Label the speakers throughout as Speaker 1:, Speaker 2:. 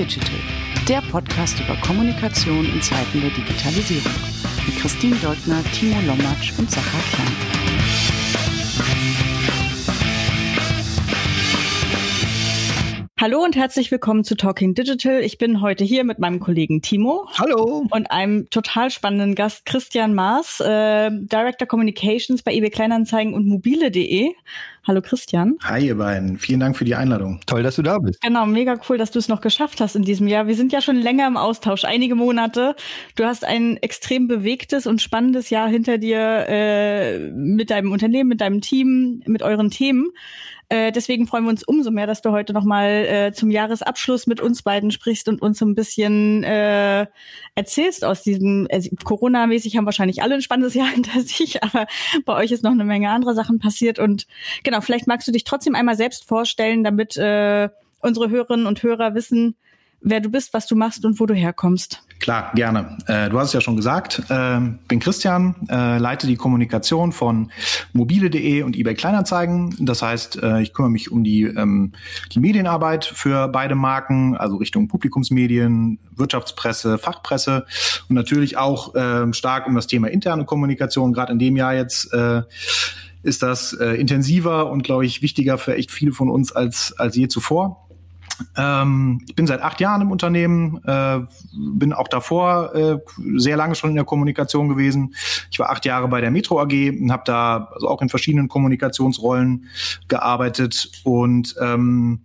Speaker 1: Digital, der Podcast über Kommunikation in Zeiten der Digitalisierung. Mit Christine Deutner, Timo Lommatsch und Sacha Klein. Hallo und herzlich willkommen zu Talking Digital. Ich bin heute hier mit meinem Kollegen Timo.
Speaker 2: Hallo.
Speaker 1: Und einem total spannenden Gast, Christian Maas, äh, Director Communications bei eBay Kleinanzeigen und mobile.de. Hallo Christian.
Speaker 2: Hi ihr beiden, vielen Dank für die Einladung.
Speaker 3: Toll, dass du da bist.
Speaker 1: Genau, mega cool, dass du es noch geschafft hast in diesem Jahr. Wir sind ja schon länger im Austausch, einige Monate. Du hast ein extrem bewegtes und spannendes Jahr hinter dir äh, mit deinem Unternehmen, mit deinem Team, mit euren Themen. Äh, deswegen freuen wir uns umso mehr, dass du heute nochmal äh, zum Jahresabschluss mit uns beiden sprichst und uns so ein bisschen äh, erzählst aus diesem, äh, Corona-mäßig haben wahrscheinlich alle ein spannendes Jahr hinter sich, aber bei euch ist noch eine Menge anderer Sachen passiert. Und genau, vielleicht magst du dich trotzdem einmal selbst vorstellen, damit äh, unsere Hörerinnen und Hörer wissen, wer du bist, was du machst und wo du herkommst.
Speaker 2: Klar, gerne. Äh, du hast es ja schon gesagt. Äh, bin Christian, äh, leite die Kommunikation von mobile.de und eBay Kleinanzeigen. Das heißt, äh, ich kümmere mich um die, ähm, die Medienarbeit für beide Marken, also Richtung Publikumsmedien, Wirtschaftspresse, Fachpresse und natürlich auch äh, stark um das Thema interne Kommunikation. Gerade in dem Jahr jetzt äh, ist das äh, intensiver und, glaube ich, wichtiger für echt viele von uns als, als je zuvor. Ähm, ich bin seit acht Jahren im Unternehmen, äh, bin auch davor äh, sehr lange schon in der Kommunikation gewesen. Ich war acht Jahre bei der Metro AG und habe da also auch in verschiedenen Kommunikationsrollen gearbeitet und ähm,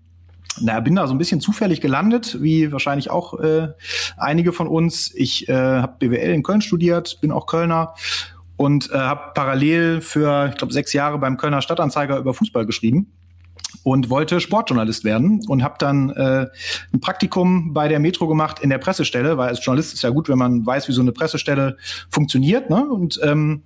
Speaker 2: na, bin da so ein bisschen zufällig gelandet, wie wahrscheinlich auch äh, einige von uns. Ich äh, habe BWL in Köln studiert, bin auch Kölner und äh, habe parallel für, ich glaube, sechs Jahre beim Kölner Stadtanzeiger über Fußball geschrieben und wollte Sportjournalist werden und habe dann äh, ein Praktikum bei der Metro gemacht in der Pressestelle, weil als Journalist ist ja gut, wenn man weiß, wie so eine Pressestelle funktioniert. Ne? Und ähm,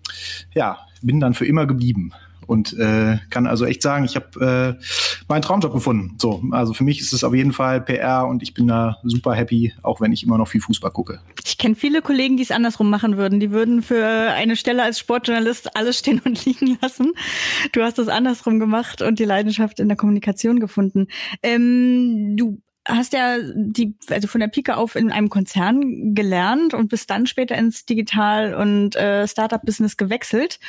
Speaker 2: ja, bin dann für immer geblieben und äh, kann also echt sagen, ich habe äh, meinen Traumjob gefunden. So, also für mich ist es auf jeden Fall PR und ich bin da super happy, auch wenn ich immer noch viel Fußball gucke.
Speaker 1: Ich kenne viele Kollegen, die es andersrum machen würden. Die würden für eine Stelle als Sportjournalist alles stehen und liegen lassen. Du hast das andersrum gemacht und die Leidenschaft in der Kommunikation gefunden. Ähm, du hast ja die, also von der Pike auf in einem Konzern gelernt und bist dann später ins Digital- und äh, Startup-Business gewechselt.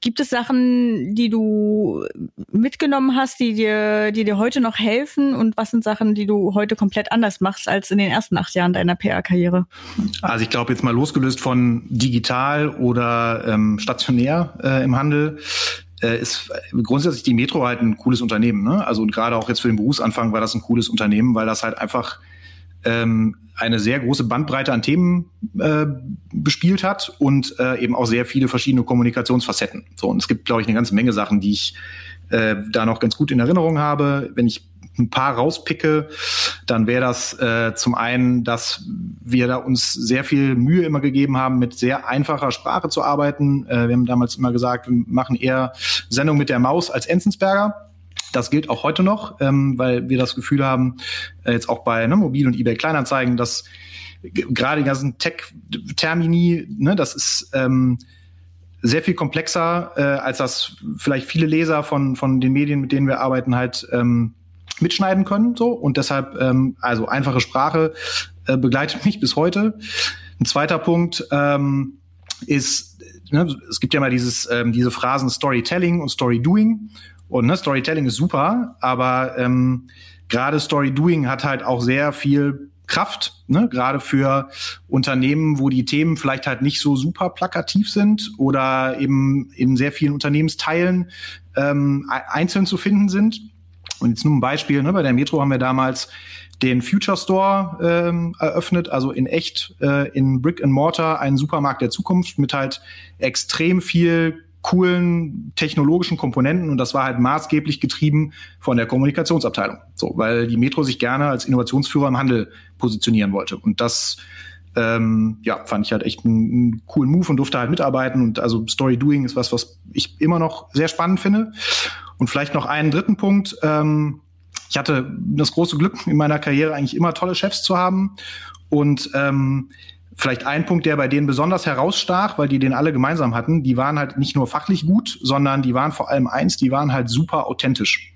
Speaker 1: Gibt es Sachen, die du mitgenommen hast, die dir, die dir heute noch helfen? Und was sind Sachen, die du heute komplett anders machst als in den ersten acht Jahren deiner PR-Karriere?
Speaker 2: Also ich glaube jetzt mal losgelöst von digital oder ähm, stationär äh, im Handel äh, ist grundsätzlich die Metro halt ein cooles Unternehmen. Ne? Also und gerade auch jetzt für den Berufsanfang war das ein cooles Unternehmen, weil das halt einfach ähm, eine sehr große Bandbreite an Themen äh, bespielt hat und äh, eben auch sehr viele verschiedene Kommunikationsfacetten. So und es gibt, glaube ich, eine ganze Menge Sachen, die ich äh, da noch ganz gut in Erinnerung habe. Wenn ich ein paar rauspicke, dann wäre das äh, zum einen, dass wir da uns sehr viel Mühe immer gegeben haben, mit sehr einfacher Sprache zu arbeiten. Äh, wir haben damals immer gesagt, wir machen eher Sendung mit der Maus als Enzensberger. Das gilt auch heute noch, ähm, weil wir das Gefühl haben, äh, jetzt auch bei ne, Mobil und eBay Kleinanzeigen, dass gerade die ganzen Tech-Termini, ne, das ist ähm, sehr viel komplexer, äh, als das vielleicht viele Leser von, von den Medien, mit denen wir arbeiten, halt ähm, mitschneiden können. So und deshalb ähm, also einfache Sprache äh, begleitet mich bis heute. Ein zweiter Punkt ähm, ist, ne, es gibt ja mal dieses ähm, diese Phrasen Storytelling und Storydoing und ne, Storytelling ist super, aber ähm, gerade Storydoing hat halt auch sehr viel Kraft, ne? gerade für Unternehmen, wo die Themen vielleicht halt nicht so super plakativ sind oder eben in sehr vielen Unternehmensteilen ähm, einzeln zu finden sind. Und jetzt nur ein Beispiel, ne, bei der Metro haben wir damals den Future Store ähm, eröffnet, also in echt äh, in Brick and Mortar einen Supermarkt der Zukunft mit halt extrem viel coolen technologischen Komponenten und das war halt maßgeblich getrieben von der Kommunikationsabteilung. So, weil die Metro sich gerne als Innovationsführer im Handel positionieren wollte. Und das ähm, ja, fand ich halt echt einen, einen coolen Move und durfte halt mitarbeiten. Und also Story Doing ist was, was ich immer noch sehr spannend finde. Und vielleicht noch einen dritten Punkt. Ähm, ich hatte das große Glück in meiner Karriere eigentlich immer tolle Chefs zu haben. Und ähm, vielleicht ein Punkt, der bei denen besonders herausstach, weil die den alle gemeinsam hatten, die waren halt nicht nur fachlich gut, sondern die waren vor allem eins, die waren halt super authentisch.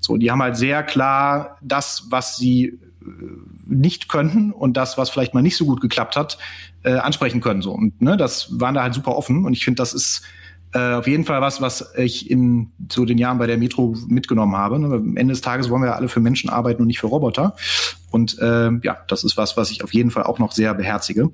Speaker 2: So, die haben halt sehr klar das, was sie nicht können und das, was vielleicht mal nicht so gut geklappt hat, äh, ansprechen können. So. Und ne, das waren da halt super offen. Und ich finde, das ist äh, auf jeden Fall was, was ich in so den Jahren bei der Metro mitgenommen habe. Ne? Am Ende des Tages wollen wir ja alle für Menschen arbeiten und nicht für Roboter. Und äh, ja, das ist was, was ich auf jeden Fall auch noch sehr beherzige.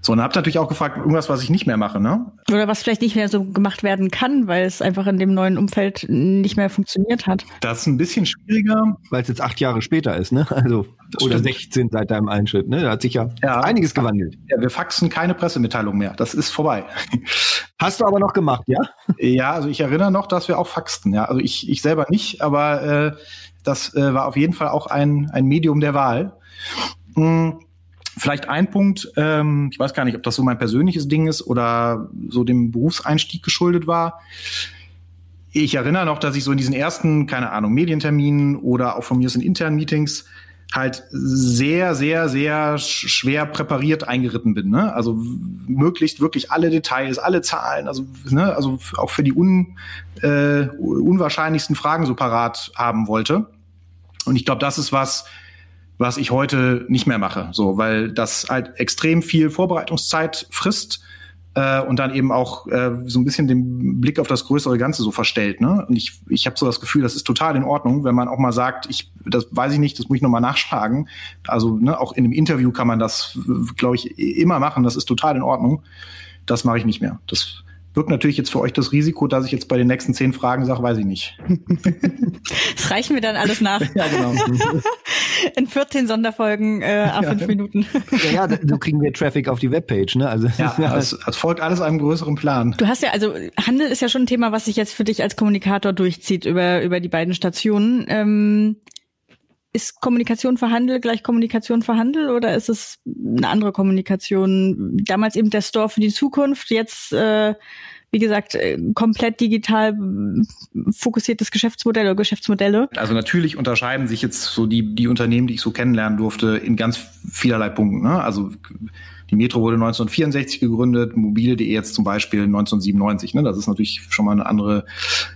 Speaker 2: So, und habt natürlich auch gefragt, irgendwas, was ich nicht mehr mache, ne?
Speaker 1: Oder was vielleicht nicht mehr so gemacht werden kann, weil es einfach in dem neuen Umfeld nicht mehr funktioniert hat.
Speaker 2: Das ist ein bisschen schwieriger.
Speaker 3: Weil es jetzt acht Jahre später ist, ne? Also, das oder stimmt. 16 seit deinem Einschritt, ne? Da hat sich ja, ja einiges gewandelt.
Speaker 2: Ja, wir faxen keine Pressemitteilung mehr. Das ist vorbei.
Speaker 3: Hast du aber noch gemacht, ja?
Speaker 2: Ja, also ich erinnere noch, dass wir auch faxten, ja. Also ich, ich selber nicht, aber äh, das äh, war auf jeden Fall auch ein, ein Medium der Wahl. Hm Vielleicht ein Punkt, ähm, ich weiß gar nicht, ob das so mein persönliches Ding ist oder so dem Berufseinstieg geschuldet war. Ich erinnere noch, dass ich so in diesen ersten, keine Ahnung, Medienterminen oder auch von mir aus in internen Meetings halt sehr, sehr, sehr schwer präpariert eingeritten bin. Ne? Also möglichst wirklich alle Details, alle Zahlen, also, ne, also auch für die un, äh, unwahrscheinlichsten Fragen so parat haben wollte. Und ich glaube, das ist was, was ich heute nicht mehr mache, so, weil das halt extrem viel Vorbereitungszeit frisst äh, und dann eben auch äh, so ein bisschen den Blick auf das größere Ganze so verstellt. Ne? Und ich, ich habe so das Gefühl, das ist total in Ordnung, wenn man auch mal sagt, ich, das weiß ich nicht, das muss ich nochmal nachschlagen. Also ne, auch in einem Interview kann man das, glaube ich, immer machen. Das ist total in Ordnung. Das mache ich nicht mehr. Das birgt natürlich jetzt für euch das Risiko, dass ich jetzt bei den nächsten zehn Fragen sage, weiß ich nicht.
Speaker 1: Das reichen wir dann alles nach. ja, genau. In 14 Sonderfolgen äh, a fünf ja. Minuten.
Speaker 3: Ja, ja, so kriegen wir Traffic auf die Webpage. Ne? Also
Speaker 2: ja, es, es folgt alles einem größeren Plan.
Speaker 1: Du hast ja, also Handel ist ja schon ein Thema, was sich jetzt für dich als Kommunikator durchzieht über, über die beiden Stationen. Ähm, ist Kommunikation für Handel gleich Kommunikation für Handel oder ist es eine andere Kommunikation? Damals eben der Store für die Zukunft, jetzt äh, wie gesagt, äh, komplett digital fokussiertes Geschäftsmodell oder Geschäftsmodelle?
Speaker 2: Also natürlich unterscheiden sich jetzt so die, die Unternehmen, die ich so kennenlernen durfte, in ganz vielerlei Punkten. Ne? Also die Metro wurde 1964 gegründet, mobile.de jetzt zum Beispiel 1997. Ne? Das ist natürlich schon mal eine andere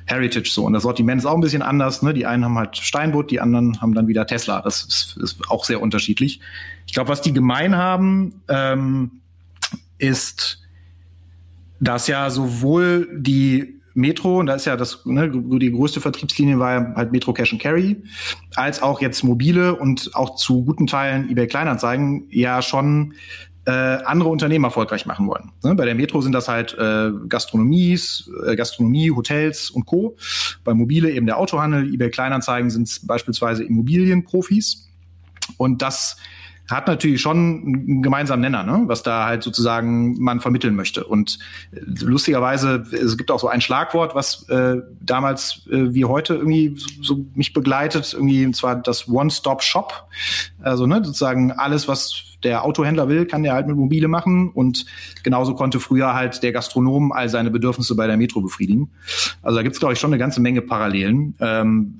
Speaker 2: Heritage so. Und das Sortiment ist auch ein bisschen anders. Ne? Die einen haben halt Steinbutt, die anderen haben dann wieder Tesla. Das ist, ist auch sehr unterschiedlich. Ich glaube, was die gemein haben, ähm, ist, dass ja sowohl die Metro, und da ist ja das, ne, die größte Vertriebslinie war halt Metro Cash and Carry, als auch jetzt mobile und auch zu guten Teilen eBay Kleinanzeigen ja schon äh, andere Unternehmen erfolgreich machen wollen. Ne? Bei der Metro sind das halt äh, Gastronomies, äh, Gastronomie, Hotels und Co. Bei Mobile eben der Autohandel, eBay Kleinanzeigen sind beispielsweise Immobilienprofis. Und das hat natürlich schon einen gemeinsamen Nenner, ne? was da halt sozusagen man vermitteln möchte. Und äh, lustigerweise, es gibt auch so ein Schlagwort, was äh, damals äh, wie heute irgendwie so, mich begleitet, irgendwie, und zwar das One-Stop-Shop. Also ne, sozusagen alles, was der Autohändler will, kann der halt mit Mobile machen. Und genauso konnte früher halt der Gastronom all seine Bedürfnisse bei der Metro befriedigen. Also da gibt's glaube ich, schon eine ganze Menge Parallelen. Ähm,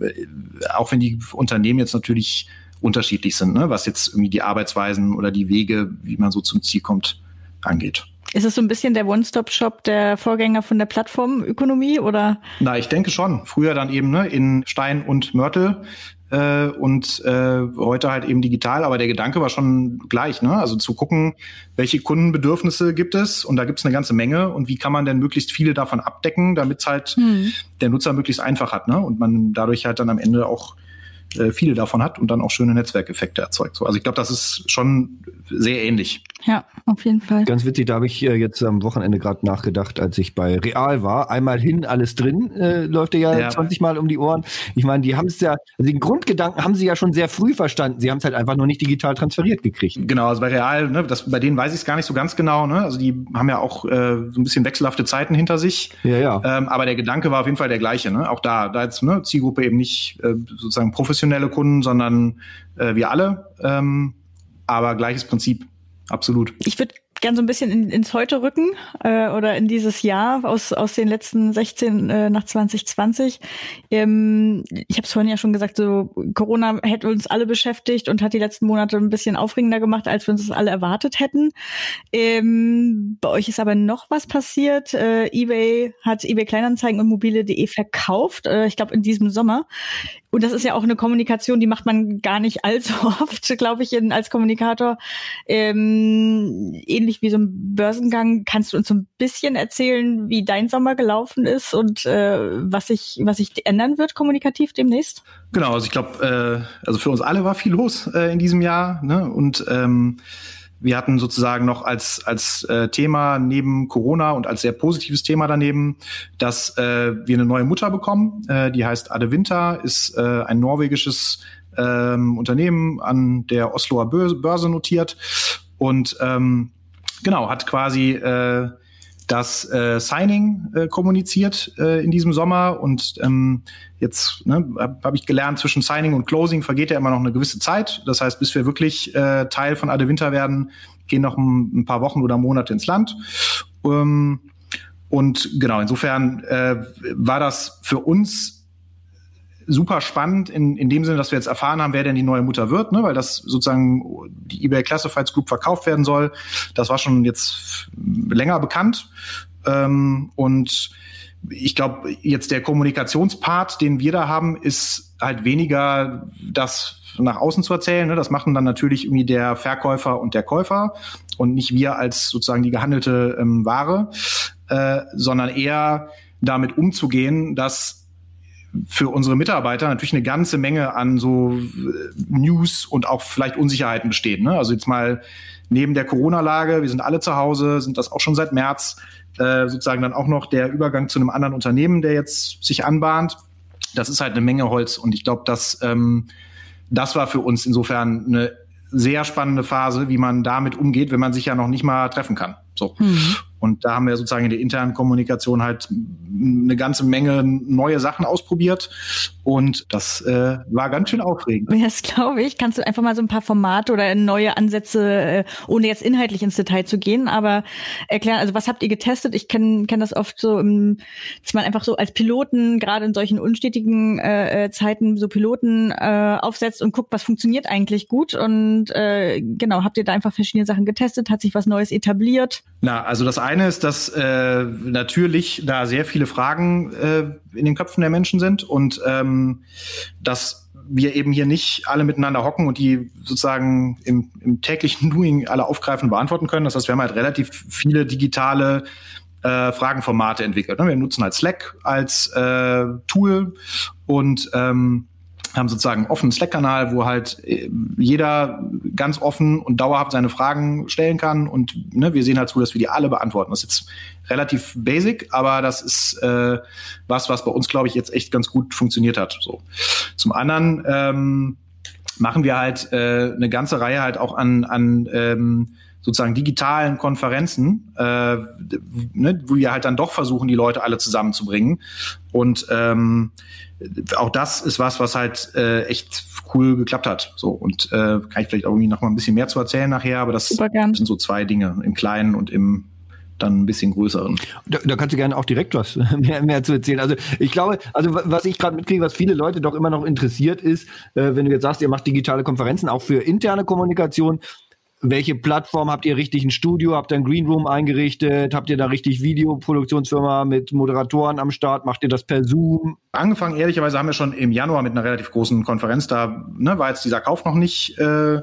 Speaker 2: auch wenn die Unternehmen jetzt natürlich unterschiedlich sind, ne? was jetzt irgendwie die Arbeitsweisen oder die Wege, wie man so zum Ziel kommt, angeht.
Speaker 1: Ist es so ein bisschen der One-Stop-Shop der Vorgänger von der Plattformökonomie oder?
Speaker 2: Na, ich denke schon. Früher dann eben ne, in Stein und Mörtel äh, und äh, heute halt eben digital. Aber der Gedanke war schon gleich, ne? Also zu gucken, welche Kundenbedürfnisse gibt es und da gibt es eine ganze Menge und wie kann man denn möglichst viele davon abdecken, damit es halt hm. der Nutzer möglichst einfach hat, ne? Und man dadurch halt dann am Ende auch äh, viele davon hat und dann auch schöne Netzwerkeffekte erzeugt. So, also ich glaube, das ist schon sehr ähnlich.
Speaker 1: Ja, auf jeden Fall.
Speaker 3: Ganz witzig, da habe ich äh, jetzt am Wochenende gerade nachgedacht, als ich bei Real war. Einmal hin, alles drin, äh, läuft ja, ja 20 Mal um die Ohren. Ich meine, die haben es ja, also den Grundgedanken haben sie ja schon sehr früh verstanden. Sie haben es halt einfach noch nicht digital transferiert gekriegt.
Speaker 2: Genau, also bei Real, ne, das, bei denen weiß ich es gar nicht so ganz genau. Ne? Also die haben ja auch äh, so ein bisschen wechselhafte Zeiten hinter sich.
Speaker 3: Ja, ja.
Speaker 2: Ähm, aber der Gedanke war auf jeden Fall der gleiche. Ne? Auch da, da jetzt ne, Zielgruppe eben nicht äh, sozusagen professionelle Kunden, sondern äh, wir alle. Ähm, aber gleiches Prinzip, absolut.
Speaker 1: Ich würde gern so ein bisschen in, ins Heute rücken äh, oder in dieses Jahr aus, aus den letzten 16 äh, nach 2020. Ähm, ich habe es vorhin ja schon gesagt, so Corona hätte uns alle beschäftigt und hat die letzten Monate ein bisschen aufregender gemacht, als wir uns das alle erwartet hätten. Ähm, bei euch ist aber noch was passiert. Äh, eBay hat eBay Kleinanzeigen und mobile.de verkauft, äh, ich glaube in diesem Sommer. Und das ist ja auch eine Kommunikation, die macht man gar nicht allzu oft, glaube ich, in, als Kommunikator. Ähm, ähnlich wie so ein Börsengang. Kannst du uns so ein bisschen erzählen, wie dein Sommer gelaufen ist und äh, was sich was sich ändern wird kommunikativ demnächst?
Speaker 2: Genau, also ich glaube, äh, also für uns alle war viel los äh, in diesem Jahr. Ne? Und ähm, wir hatten sozusagen noch als, als äh, Thema neben Corona und als sehr positives Thema daneben, dass äh, wir eine neue Mutter bekommen. Äh, die heißt Ade Winter, ist äh, ein norwegisches ähm, Unternehmen an der Osloer Börse notiert und ähm, genau hat quasi äh, das äh, Signing äh, kommuniziert äh, in diesem Sommer und ähm, jetzt ne, habe hab ich gelernt, zwischen Signing und Closing vergeht ja immer noch eine gewisse Zeit. Das heißt, bis wir wirklich äh, Teil von Ade Winter werden, gehen noch ein, ein paar Wochen oder Monate ins Land. Ähm, und genau, insofern äh, war das für uns super spannend in, in dem Sinne, dass wir jetzt erfahren haben, wer denn die neue Mutter wird, ne? weil das sozusagen die eBay Classifieds Group verkauft werden soll. Das war schon jetzt länger bekannt. Ähm, und ich glaube, jetzt der Kommunikationspart, den wir da haben, ist halt weniger das nach außen zu erzählen. Ne? Das machen dann natürlich irgendwie der Verkäufer und der Käufer und nicht wir als sozusagen die gehandelte ähm, Ware, äh, sondern eher damit umzugehen, dass für unsere Mitarbeiter natürlich eine ganze Menge an so äh, News und auch vielleicht Unsicherheiten besteht. Ne? Also jetzt mal neben der Corona-Lage, wir sind alle zu Hause, sind das auch schon seit März, äh, sozusagen dann auch noch der Übergang zu einem anderen Unternehmen, der jetzt sich anbahnt. Das ist halt eine Menge Holz und ich glaube, dass ähm, das war für uns insofern eine sehr spannende Phase, wie man damit umgeht, wenn man sich ja noch nicht mal treffen kann. So. Mhm. Und da haben wir sozusagen in der internen Kommunikation halt eine ganze Menge neue Sachen ausprobiert. Und das äh, war ganz schön aufregend.
Speaker 1: Das glaube ich. Kannst du einfach mal so ein paar Formate oder neue Ansätze, äh, ohne jetzt inhaltlich ins Detail zu gehen, aber erklären, also was habt ihr getestet? Ich kenne kenn das oft so, im, dass man einfach so als Piloten, gerade in solchen unstetigen äh, äh, Zeiten, so Piloten äh, aufsetzt und guckt, was funktioniert eigentlich gut. Und äh, genau, habt ihr da einfach verschiedene Sachen getestet? Hat sich was Neues etabliert?
Speaker 2: Na, also das eine ist, dass äh, natürlich da sehr viele Fragen äh, in den Köpfen der Menschen sind und ähm, dass wir eben hier nicht alle miteinander hocken und die sozusagen im, im täglichen Doing alle aufgreifen und beantworten können. Das heißt, wir haben halt relativ viele digitale äh, Fragenformate entwickelt. Ne? Wir nutzen halt Slack als äh, Tool und ähm, haben sozusagen offenen Slack-Kanal, wo halt äh, jeder ganz offen und dauerhaft seine Fragen stellen kann. Und ne, wir sehen halt zu, dass wir die alle beantworten. Das ist jetzt relativ basic, aber das ist äh, was, was bei uns, glaube ich, jetzt echt ganz gut funktioniert hat. So. Zum anderen ähm, machen wir halt äh, eine ganze Reihe halt auch an, an ähm, sozusagen digitalen Konferenzen, äh, ne, wo wir halt dann doch versuchen, die Leute alle zusammenzubringen. Und ähm, auch das ist was, was halt äh, echt cool geklappt hat. So und äh, kann ich vielleicht auch irgendwie noch mal ein bisschen mehr zu erzählen nachher, aber das sind so zwei Dinge im Kleinen und im dann ein bisschen größeren.
Speaker 3: Da, da kannst du gerne auch direkt was mehr, mehr zu erzählen. Also ich glaube, also was ich gerade mitkriege, was viele Leute doch immer noch interessiert ist, äh, wenn du jetzt sagst, ihr macht digitale Konferenzen auch für interne Kommunikation, welche Plattform habt ihr richtig ein Studio? Habt ihr ein Greenroom eingerichtet? Habt ihr da richtig Videoproduktionsfirma mit Moderatoren am Start? Macht ihr das per Zoom?
Speaker 2: Angefangen, ehrlicherweise, haben wir schon im Januar mit einer relativ großen Konferenz. Da ne, war jetzt dieser Kauf noch nicht äh,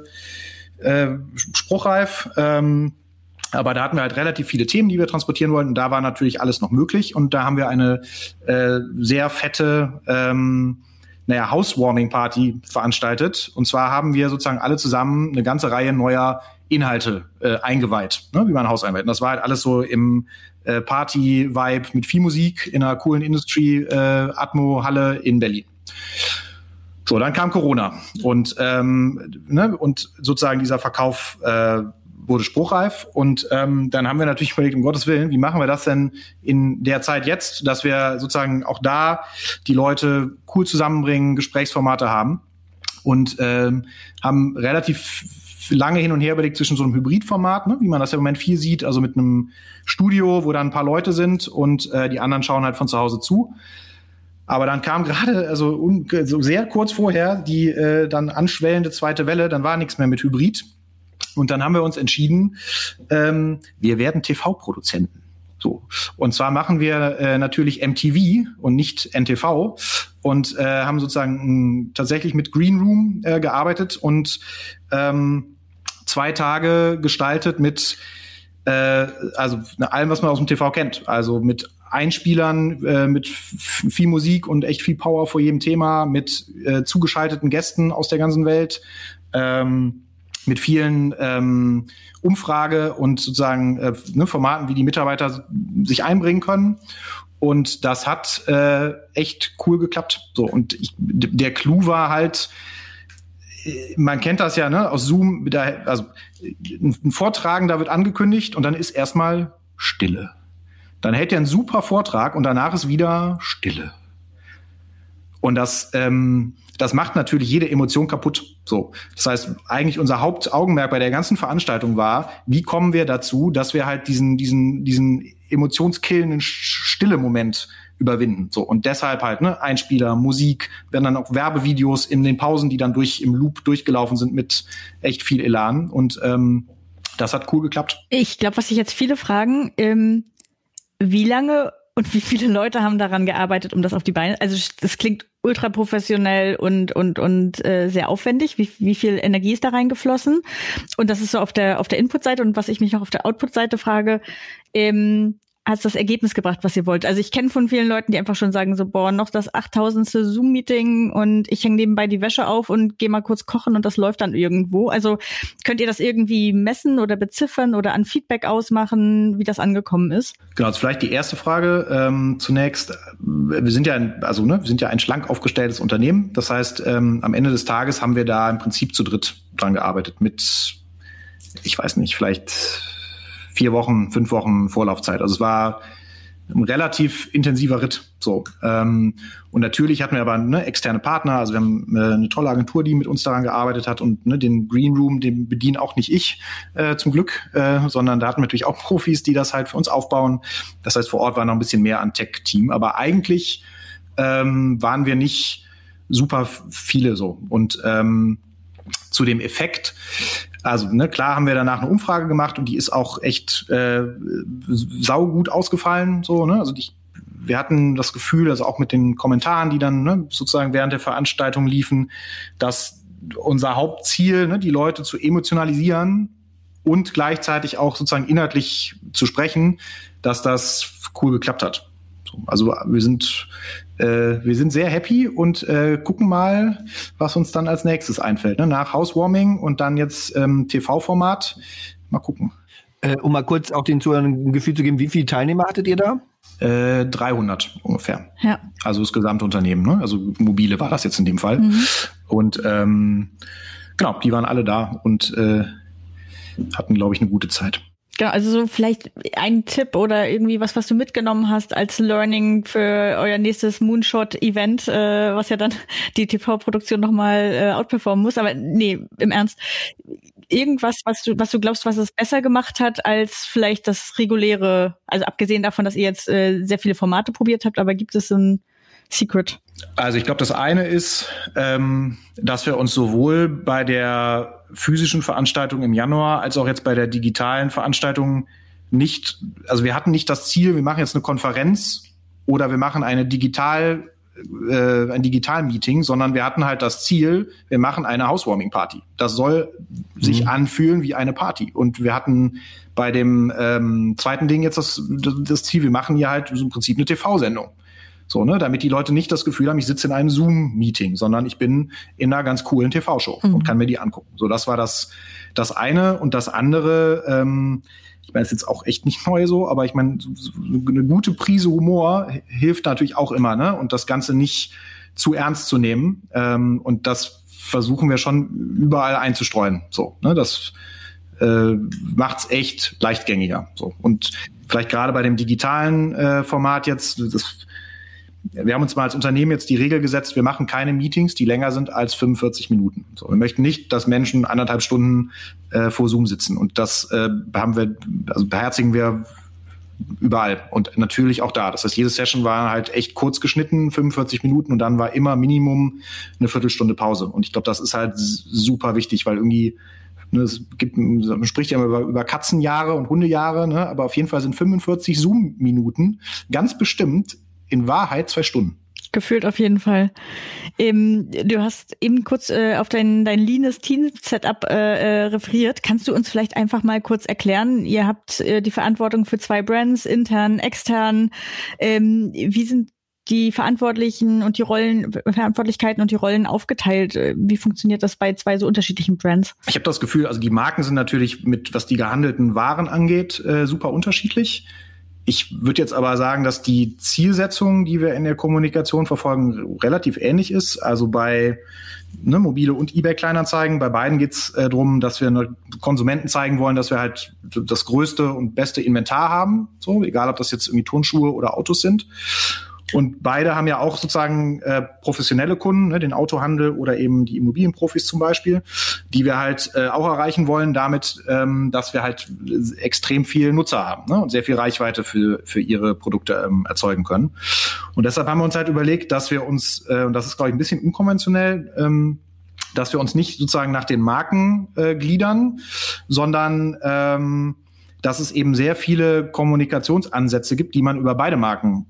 Speaker 2: äh, spruchreif. Ähm, aber da hatten wir halt relativ viele Themen, die wir transportieren wollten. Da war natürlich alles noch möglich. Und da haben wir eine äh, sehr fette ähm, naja, Housewarming-Party veranstaltet. Und zwar haben wir sozusagen alle zusammen eine ganze Reihe neuer Inhalte äh, eingeweiht, ne, wie man ein Haus einweiht. Und das war halt alles so im äh, Party-Vibe mit viel Musik in einer coolen Industry-Atmo-Halle äh, in Berlin. So, dann kam Corona und ähm, ne, und sozusagen dieser Verkauf äh, wurde spruchreif. Und ähm, dann haben wir natürlich überlegt, um Gottes Willen, wie machen wir das denn in der Zeit jetzt, dass wir sozusagen auch da die Leute cool zusammenbringen, Gesprächsformate haben und ähm, haben relativ lange hin und her überlegt zwischen so einem Hybridformat, ne, wie man das im Moment viel sieht, also mit einem Studio, wo dann ein paar Leute sind und äh, die anderen schauen halt von zu Hause zu. Aber dann kam gerade, also so sehr kurz vorher, die äh, dann anschwellende zweite Welle, dann war nichts mehr mit Hybrid. Und dann haben wir uns entschieden, ähm, wir werden TV-Produzenten. So. Und zwar machen wir äh, natürlich MTV und nicht NTV und äh, haben sozusagen mh, tatsächlich mit Green Room äh, gearbeitet und ähm, zwei Tage gestaltet mit äh, also allem, was man aus dem TV kennt. Also mit Einspielern, äh, mit viel Musik und echt viel Power vor jedem Thema, mit äh, zugeschalteten Gästen aus der ganzen Welt, ähm, mit vielen ähm, Umfrage und sozusagen äh, ne, Formaten, wie die Mitarbeiter sich einbringen können. Und das hat äh, echt cool geklappt. So und ich, der Clou war halt, äh, man kennt das ja, ne, aus Zoom, also ein Vortragen, da wird angekündigt und dann ist erstmal Stille. Dann hält er einen super Vortrag und danach ist wieder Stille. Und das, ähm, das macht natürlich jede Emotion kaputt. So, das heißt, eigentlich unser Hauptaugenmerk bei der ganzen Veranstaltung war, wie kommen wir dazu, dass wir halt diesen diesen diesen emotionskillenden stille Moment überwinden. So und deshalb halt ne Einspieler, Musik, werden dann auch Werbevideos in den Pausen, die dann durch im Loop durchgelaufen sind mit echt viel Elan und ähm, das hat cool geklappt.
Speaker 1: Ich glaube, was sich jetzt viele fragen, ähm, wie lange und wie viele Leute haben daran gearbeitet, um das auf die Beine? Also das klingt ultra professionell und und und äh, sehr aufwendig. Wie, wie viel Energie ist da reingeflossen? Und das ist so auf der auf der Input-Seite und was ich mich noch auf der Output-Seite frage. Ähm, hat das Ergebnis gebracht, was ihr wollt. Also ich kenne von vielen Leuten, die einfach schon sagen so, boah, noch das 8000. Zoom-Meeting und ich hänge nebenbei die Wäsche auf und gehe mal kurz kochen und das läuft dann irgendwo. Also könnt ihr das irgendwie messen oder beziffern oder an Feedback ausmachen, wie das angekommen ist?
Speaker 2: Genau, also vielleicht die erste Frage ähm, zunächst. Wir sind ja ein, also ne, wir sind ja ein schlank aufgestelltes Unternehmen. Das heißt, ähm, am Ende des Tages haben wir da im Prinzip zu dritt dran gearbeitet mit, ich weiß nicht, vielleicht vier Wochen, fünf Wochen Vorlaufzeit. Also es war ein relativ intensiver Ritt. So ähm, und natürlich hatten wir aber ne, externe Partner. Also wir haben äh, eine tolle Agentur, die mit uns daran gearbeitet hat und ne, den Green Room, den bedienen auch nicht ich äh, zum Glück, äh, sondern da hatten wir natürlich auch Profis, die das halt für uns aufbauen. Das heißt, vor Ort war noch ein bisschen mehr an Tech-Team, aber eigentlich ähm, waren wir nicht super viele so und ähm, zu dem Effekt. Also ne, klar haben wir danach eine Umfrage gemacht und die ist auch echt äh, saugut ausgefallen. So, ne? Also die, wir hatten das Gefühl, also auch mit den Kommentaren, die dann ne, sozusagen während der Veranstaltung liefen, dass unser Hauptziel, ne, die Leute zu emotionalisieren und gleichzeitig auch sozusagen inhaltlich zu sprechen, dass das cool geklappt hat. Also wir sind äh, wir sind sehr happy und äh, gucken mal, was uns dann als nächstes einfällt. Ne? Nach Housewarming und dann jetzt ähm, TV-Format. Mal gucken.
Speaker 3: Äh, um mal kurz auch den Zuhörern ein Gefühl zu geben, wie viele Teilnehmer hattet ihr da?
Speaker 2: Äh, 300 ungefähr. Ja. Also das gesamte Unternehmen, ne? Also mobile war das jetzt in dem Fall. Mhm. Und ähm, genau, die waren alle da und äh, hatten, glaube ich, eine gute Zeit.
Speaker 1: Genau, also so vielleicht ein Tipp oder irgendwie was, was du mitgenommen hast als Learning für euer nächstes Moonshot-Event, äh, was ja dann die TV-Produktion nochmal äh, outperformen muss. Aber nee, im Ernst, irgendwas, was du, was du glaubst, was es besser gemacht hat als vielleicht das reguläre, also abgesehen davon, dass ihr jetzt äh, sehr viele Formate probiert habt, aber gibt es ein Secret?
Speaker 2: Also ich glaube, das eine ist, ähm, dass wir uns sowohl bei der physischen Veranstaltung im Januar als auch jetzt bei der digitalen Veranstaltung nicht, also wir hatten nicht das Ziel, wir machen jetzt eine Konferenz oder wir machen eine digital äh, ein Digital-Meeting, sondern wir hatten halt das Ziel, wir machen eine Housewarming-Party. Das soll mhm. sich anfühlen wie eine Party. Und wir hatten bei dem ähm, zweiten Ding jetzt das, das Ziel, wir machen hier halt im Prinzip eine TV-Sendung. So, ne, damit die Leute nicht das Gefühl haben, ich sitze in einem Zoom-Meeting, sondern ich bin in einer ganz coolen TV-Show mhm. und kann mir die angucken. So, das war das, das eine. Und das andere, ähm, ich meine, es ist jetzt auch echt nicht neu so, aber ich meine, eine gute Prise Humor hilft natürlich auch immer, ne? Und das Ganze nicht zu ernst zu nehmen. Ähm, und das versuchen wir schon überall einzustreuen. So, ne? Das äh, macht's echt leichtgängiger. So. Und vielleicht gerade bei dem digitalen äh, Format jetzt, das wir haben uns mal als Unternehmen jetzt die Regel gesetzt, wir machen keine Meetings, die länger sind als 45 Minuten. So, wir möchten nicht, dass Menschen anderthalb Stunden äh, vor Zoom sitzen. Und das äh, haben wir, also beherzigen wir überall und natürlich auch da. Das heißt, jede Session war halt echt kurz geschnitten, 45 Minuten und dann war immer Minimum eine Viertelstunde Pause. Und ich glaube, das ist halt super wichtig, weil irgendwie Ne, es gibt, man spricht ja immer über, über Katzenjahre und Hundejahre, ne? aber auf jeden Fall sind 45 Zoom-Minuten ganz bestimmt in Wahrheit zwei Stunden.
Speaker 1: Gefühlt auf jeden Fall. Ähm, du hast eben kurz äh, auf dein, dein leanes Team-Setup äh, äh, referiert. Kannst du uns vielleicht einfach mal kurz erklären? Ihr habt äh, die Verantwortung für zwei Brands, intern, extern. Ähm, wie sind die Verantwortlichen und die Rollen, Verantwortlichkeiten und die Rollen aufgeteilt? Wie funktioniert das bei zwei so unterschiedlichen Brands?
Speaker 2: Ich habe das Gefühl, also die Marken sind natürlich mit, was die gehandelten Waren angeht, äh, super unterschiedlich. Ich würde jetzt aber sagen, dass die Zielsetzung, die wir in der Kommunikation verfolgen, relativ ähnlich ist. Also bei ne, mobile und eBay Kleinanzeigen, bei beiden geht's äh, darum, dass wir Konsumenten zeigen wollen, dass wir halt das größte und beste Inventar haben. So, egal ob das jetzt irgendwie Turnschuhe oder Autos sind. Und beide haben ja auch sozusagen äh, professionelle Kunden, ne, den Autohandel oder eben die Immobilienprofis zum Beispiel, die wir halt äh, auch erreichen wollen, damit, ähm, dass wir halt extrem viel Nutzer haben ne, und sehr viel Reichweite für, für ihre Produkte ähm, erzeugen können. Und deshalb haben wir uns halt überlegt, dass wir uns, äh, und das ist, glaube ich, ein bisschen unkonventionell, ähm, dass wir uns nicht sozusagen nach den Marken äh, gliedern, sondern ähm, dass es eben sehr viele Kommunikationsansätze gibt, die man über beide Marken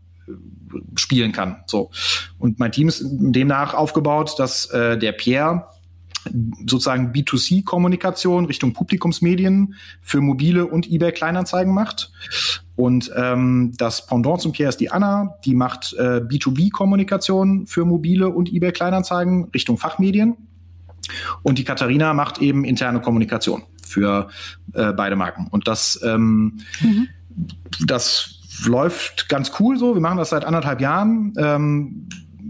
Speaker 2: spielen kann. So. Und mein Team ist demnach aufgebaut, dass äh, der Pierre sozusagen B2C-Kommunikation Richtung Publikumsmedien für mobile und eBay Kleinanzeigen macht. Und ähm, das Pendant zum Pierre ist die Anna, die macht äh, B2B-Kommunikation für mobile und eBay Kleinanzeigen Richtung Fachmedien. Und die Katharina macht eben interne Kommunikation für äh, beide Marken. Und das, ähm, mhm. das läuft ganz cool so. Wir machen das seit anderthalb Jahren. Ähm,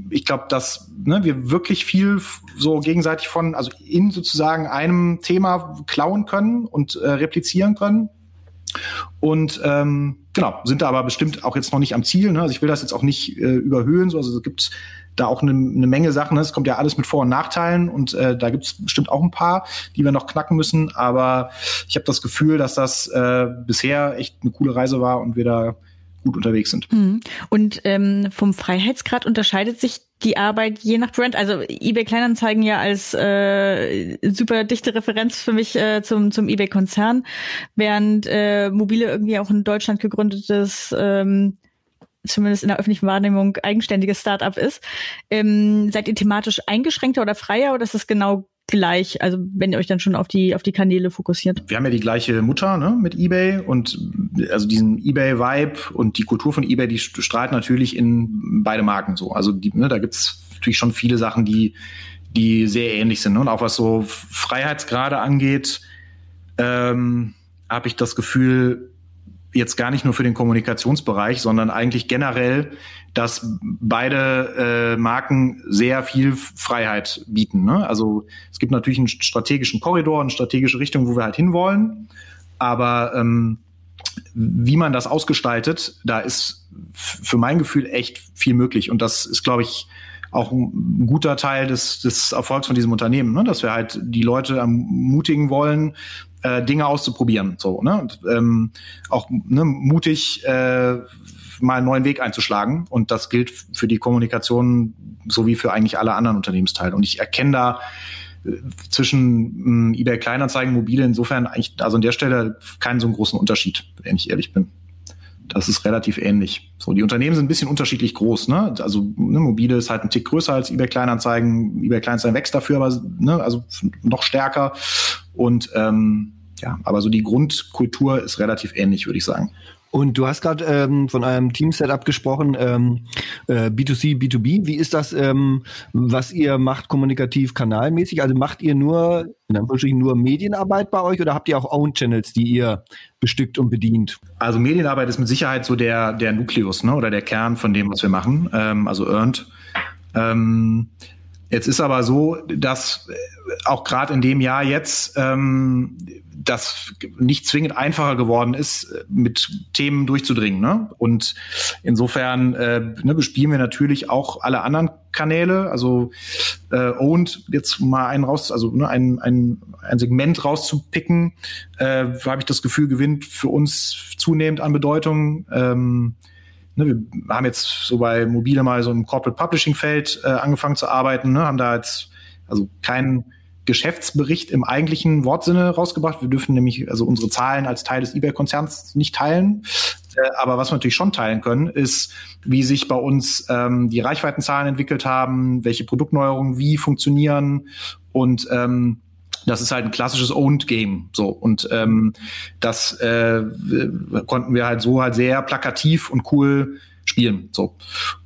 Speaker 2: ich glaube, dass ne, wir wirklich viel so gegenseitig von, also in sozusagen einem Thema klauen können und äh, replizieren können. Und ähm, genau, sind da aber bestimmt auch jetzt noch nicht am Ziel. Ne? Also ich will das jetzt auch nicht äh, überhöhen. So. Also es gibt da auch eine, eine Menge Sachen. Ne? Es kommt ja alles mit Vor- und Nachteilen und äh, da gibt es bestimmt auch ein paar, die wir noch knacken müssen. Aber ich habe das Gefühl, dass das äh, bisher echt eine coole Reise war und wir da gut unterwegs sind.
Speaker 1: Mhm. Und ähm, vom Freiheitsgrad unterscheidet sich die Arbeit je nach Brand. Also eBay Kleinanzeigen ja als äh, super dichte Referenz für mich äh, zum zum eBay Konzern, während äh, mobile irgendwie auch in Deutschland gegründetes ähm, zumindest in der öffentlichen Wahrnehmung eigenständiges Startup ist. Ähm, seid ihr thematisch eingeschränkter oder freier oder ist es genau gleich, also wenn ihr euch dann schon auf die, auf die Kanäle fokussiert?
Speaker 2: Wir haben ja die gleiche Mutter ne, mit eBay und also diesen eBay-Vibe und die Kultur von eBay, die strahlt natürlich in beide Marken so. Also die, ne, da gibt's natürlich schon viele Sachen, die, die sehr ähnlich sind. Ne? Und auch was so Freiheitsgrade angeht, ähm, habe ich das Gefühl, jetzt gar nicht nur für den Kommunikationsbereich, sondern eigentlich generell, dass beide äh, Marken sehr viel Freiheit bieten. Ne? Also es gibt natürlich einen strategischen Korridor, eine strategische Richtung, wo wir halt hinwollen. Aber ähm, wie man das ausgestaltet, da ist für mein Gefühl echt viel möglich. Und das ist, glaube ich, auch ein guter Teil des, des Erfolgs von diesem Unternehmen, ne? dass wir halt die Leute ermutigen wollen, äh, Dinge auszuprobieren. So, ne? Und, ähm, auch ne, mutig äh, mal einen neuen Weg einzuschlagen. Und das gilt für die Kommunikation sowie für eigentlich alle anderen Unternehmensteile. Und ich erkenne da äh, zwischen äh, eBay Kleinanzeigen, mobile insofern eigentlich, also an der Stelle keinen so großen Unterschied, wenn ich ehrlich bin. Das ist relativ ähnlich. So, die Unternehmen sind ein bisschen unterschiedlich groß, ne? Also ne, mobile ist halt ein Tick größer als eBay Kleinanzeigen. eBay Kleinanzeigen wächst dafür, aber ne, also noch stärker. Und ähm, ja, aber so die Grundkultur ist relativ ähnlich, würde ich sagen.
Speaker 3: Und du hast gerade ähm, von einem Team-Setup gesprochen, ähm, äh, B2C, B2B. Wie ist das, ähm, was ihr macht kommunikativ kanalmäßig? Also macht ihr nur, in Anführungsstrichen, nur Medienarbeit bei euch oder habt ihr auch Own-Channels, die ihr bestückt und bedient?
Speaker 2: Also Medienarbeit ist mit Sicherheit so der, der Nukleus ne, oder der Kern von dem, was wir machen, ähm, also Earned. Ähm, jetzt ist aber so, dass auch gerade in dem Jahr jetzt ähm, das nicht zwingend einfacher geworden ist, mit Themen durchzudringen. Ne? Und insofern äh, ne, bespielen wir natürlich auch alle anderen Kanäle. Also äh, Owned jetzt mal einen raus, also ne, ein, ein, ein Segment rauszupicken, äh, habe ich das Gefühl, gewinnt für uns zunehmend an Bedeutung. Ähm, ne, wir haben jetzt so bei Mobile mal so im Corporate Publishing Feld äh, angefangen zu arbeiten, ne, haben da jetzt also kein Geschäftsbericht im eigentlichen Wortsinne rausgebracht. Wir dürfen nämlich also unsere Zahlen als Teil des eBay-Konzerns nicht teilen. Äh, aber was wir natürlich schon teilen können, ist, wie sich bei uns ähm, die Reichweitenzahlen entwickelt haben, welche Produktneuerungen wie funktionieren und ähm, das ist halt ein klassisches Owned Game. So und ähm, das äh, konnten wir halt so halt sehr plakativ und cool spielen. So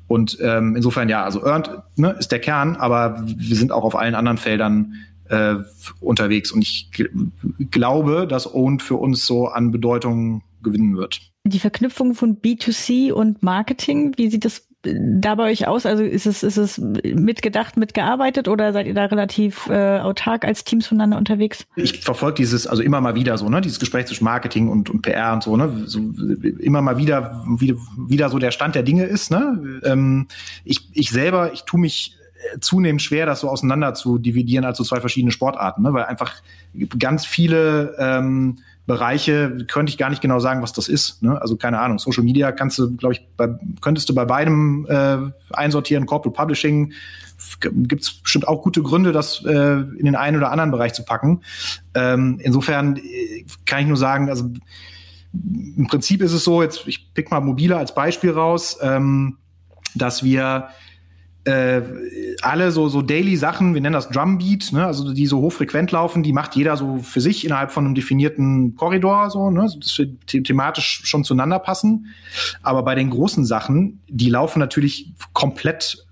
Speaker 2: und ähm, insofern ja, also Earned ne, ist der Kern, aber wir sind auch auf allen anderen Feldern äh, unterwegs und ich glaube, dass Owned für uns so an Bedeutung gewinnen wird.
Speaker 1: Die Verknüpfung von B2C und Marketing, wie sieht das da bei euch aus? Also ist es, ist es mitgedacht, mitgearbeitet oder seid ihr da relativ äh, autark als Teams voneinander unterwegs?
Speaker 2: Ich verfolge dieses, also immer mal wieder so, ne, dieses Gespräch zwischen Marketing und, und PR und so, ne, so, immer mal wieder, wieder, wieder so der Stand der Dinge ist, ne. Ähm, ich, ich selber, ich tue mich zunehmend schwer, das so auseinander zu dividieren als so zwei verschiedene Sportarten, ne? weil einfach ganz viele ähm, Bereiche könnte ich gar nicht genau sagen, was das ist. Ne? Also keine Ahnung. Social Media kannst du, glaube ich, bei, könntest du bei beidem äh, einsortieren. Corporate Publishing gibt es bestimmt auch gute Gründe, das äh, in den einen oder anderen Bereich zu packen. Ähm, insofern äh, kann ich nur sagen, also im Prinzip ist es so, jetzt ich pick mal mobile als Beispiel raus, ähm, dass wir äh, alle so, so Daily-Sachen, wir nennen das Drumbeat, ne, also die so hochfrequent laufen, die macht jeder so für sich innerhalb von einem definierten Korridor, so, ne, dass wir the thematisch schon zueinander passen. Aber bei den großen Sachen, die laufen natürlich komplett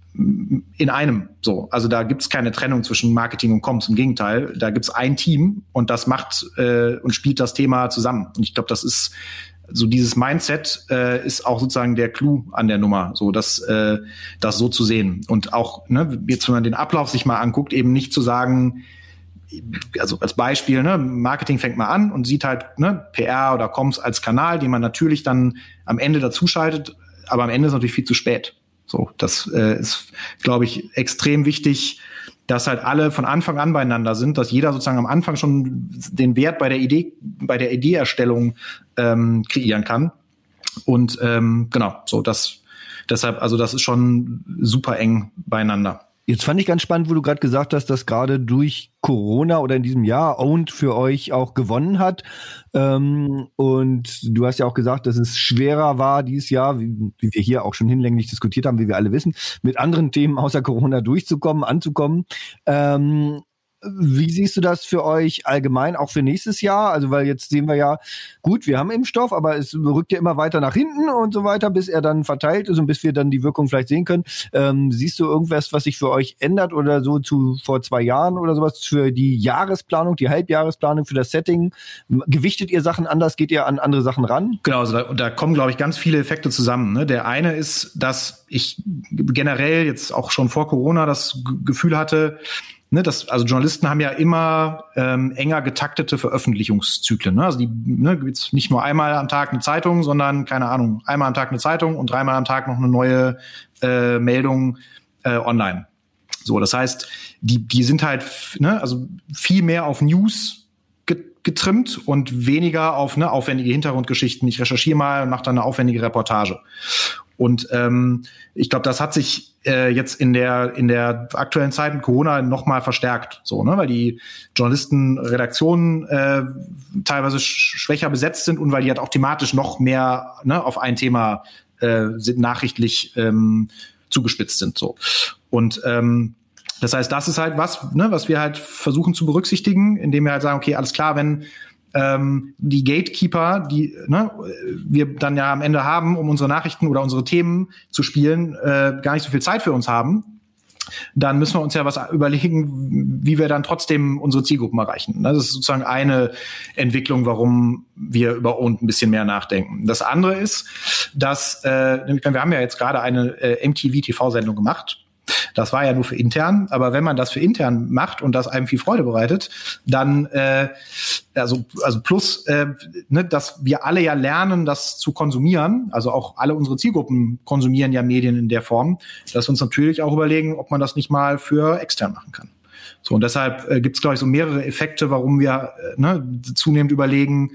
Speaker 2: in einem so. Also da gibt's keine Trennung zwischen Marketing und Comms. Im Gegenteil, da gibt's ein Team und das macht äh, und spielt das Thema zusammen. Und ich glaube, das ist so dieses Mindset äh, ist auch sozusagen der Clou an der Nummer, so das, äh, das so zu sehen. Und auch, ne, jetzt, wenn man den Ablauf sich mal anguckt, eben nicht zu sagen, also als Beispiel, ne, Marketing fängt mal an und sieht halt ne, PR oder Comms als Kanal, den man natürlich dann am Ende dazuschaltet, aber am Ende ist natürlich viel zu spät. So, das äh, ist, glaube ich, extrem wichtig, dass halt alle von Anfang an beieinander sind, dass jeder sozusagen am Anfang schon den Wert bei der Idee, bei der Ideeerstellung ähm, kreieren kann. Und ähm, genau, so das deshalb, also das ist schon super eng beieinander.
Speaker 3: Jetzt fand ich ganz spannend, wo du gerade gesagt hast, dass gerade durch Corona oder in diesem Jahr Owned für euch auch gewonnen hat. Ähm, und du hast ja auch gesagt, dass es schwerer war dieses Jahr, wie, wie, wir hier auch schon hinlänglich diskutiert haben, wie wir alle wissen, mit anderen Themen außer Corona durchzukommen, anzukommen. Ähm, wie siehst du das für euch allgemein, auch für nächstes Jahr? Also, weil jetzt sehen wir ja, gut, wir haben Impfstoff, aber es rückt ja immer weiter nach hinten und so weiter, bis er dann verteilt ist und bis wir dann die Wirkung vielleicht sehen können. Ähm, siehst du irgendwas, was sich für euch ändert oder so zu vor zwei Jahren oder sowas für die Jahresplanung, die Halbjahresplanung, für das Setting? Gewichtet ihr Sachen anders? Geht ihr an andere Sachen ran?
Speaker 2: Genau, also da, da kommen, glaube ich, ganz viele Effekte zusammen. Ne? Der eine ist, dass ich generell jetzt auch schon vor Corona das Gefühl hatte, ne, das, also Journalisten haben ja immer ähm, enger getaktete Veröffentlichungszyklen. Ne? Also die ne, gibt's nicht nur einmal am Tag eine Zeitung, sondern keine Ahnung, einmal am Tag eine Zeitung und dreimal am Tag noch eine neue äh, Meldung äh, online. So, das heißt, die, die sind halt, ne, also viel mehr auf News getrimmt und weniger auf ne, aufwendige Hintergrundgeschichten. Ich recherchiere mal und mache dann eine aufwendige Reportage. Und ähm, ich glaube, das hat sich äh, jetzt in der in der aktuellen Zeit mit Corona noch mal verstärkt, so ne, weil die Journalisten, Redaktionen äh, teilweise sch schwächer besetzt sind und weil die halt auch thematisch noch mehr ne, auf ein Thema äh, sind nachrichtlich ähm, zugespitzt sind, so. Und ähm, das heißt, das ist halt was, ne, was wir halt versuchen zu berücksichtigen, indem wir halt sagen, okay, alles klar, wenn ähm, die Gatekeeper, die ne, wir dann ja am Ende haben, um unsere Nachrichten oder unsere Themen zu spielen, äh, gar nicht so viel Zeit für uns haben, dann müssen wir uns ja was überlegen, wie wir dann trotzdem unsere Zielgruppen erreichen. Das ist sozusagen eine Entwicklung, warum wir über OWN ein bisschen mehr nachdenken. Das andere ist, dass äh, wir haben ja jetzt gerade eine äh, MTV-TV-Sendung gemacht das war ja nur für intern, aber wenn man das für intern macht und das einem viel Freude bereitet, dann äh, also also plus, äh, ne, dass wir alle ja lernen, das zu konsumieren. Also auch alle unsere Zielgruppen konsumieren ja Medien in der Form, dass wir uns natürlich auch überlegen, ob man das nicht mal für extern machen kann. So und deshalb äh, gibt es glaube ich so mehrere Effekte, warum wir äh, ne, zunehmend überlegen,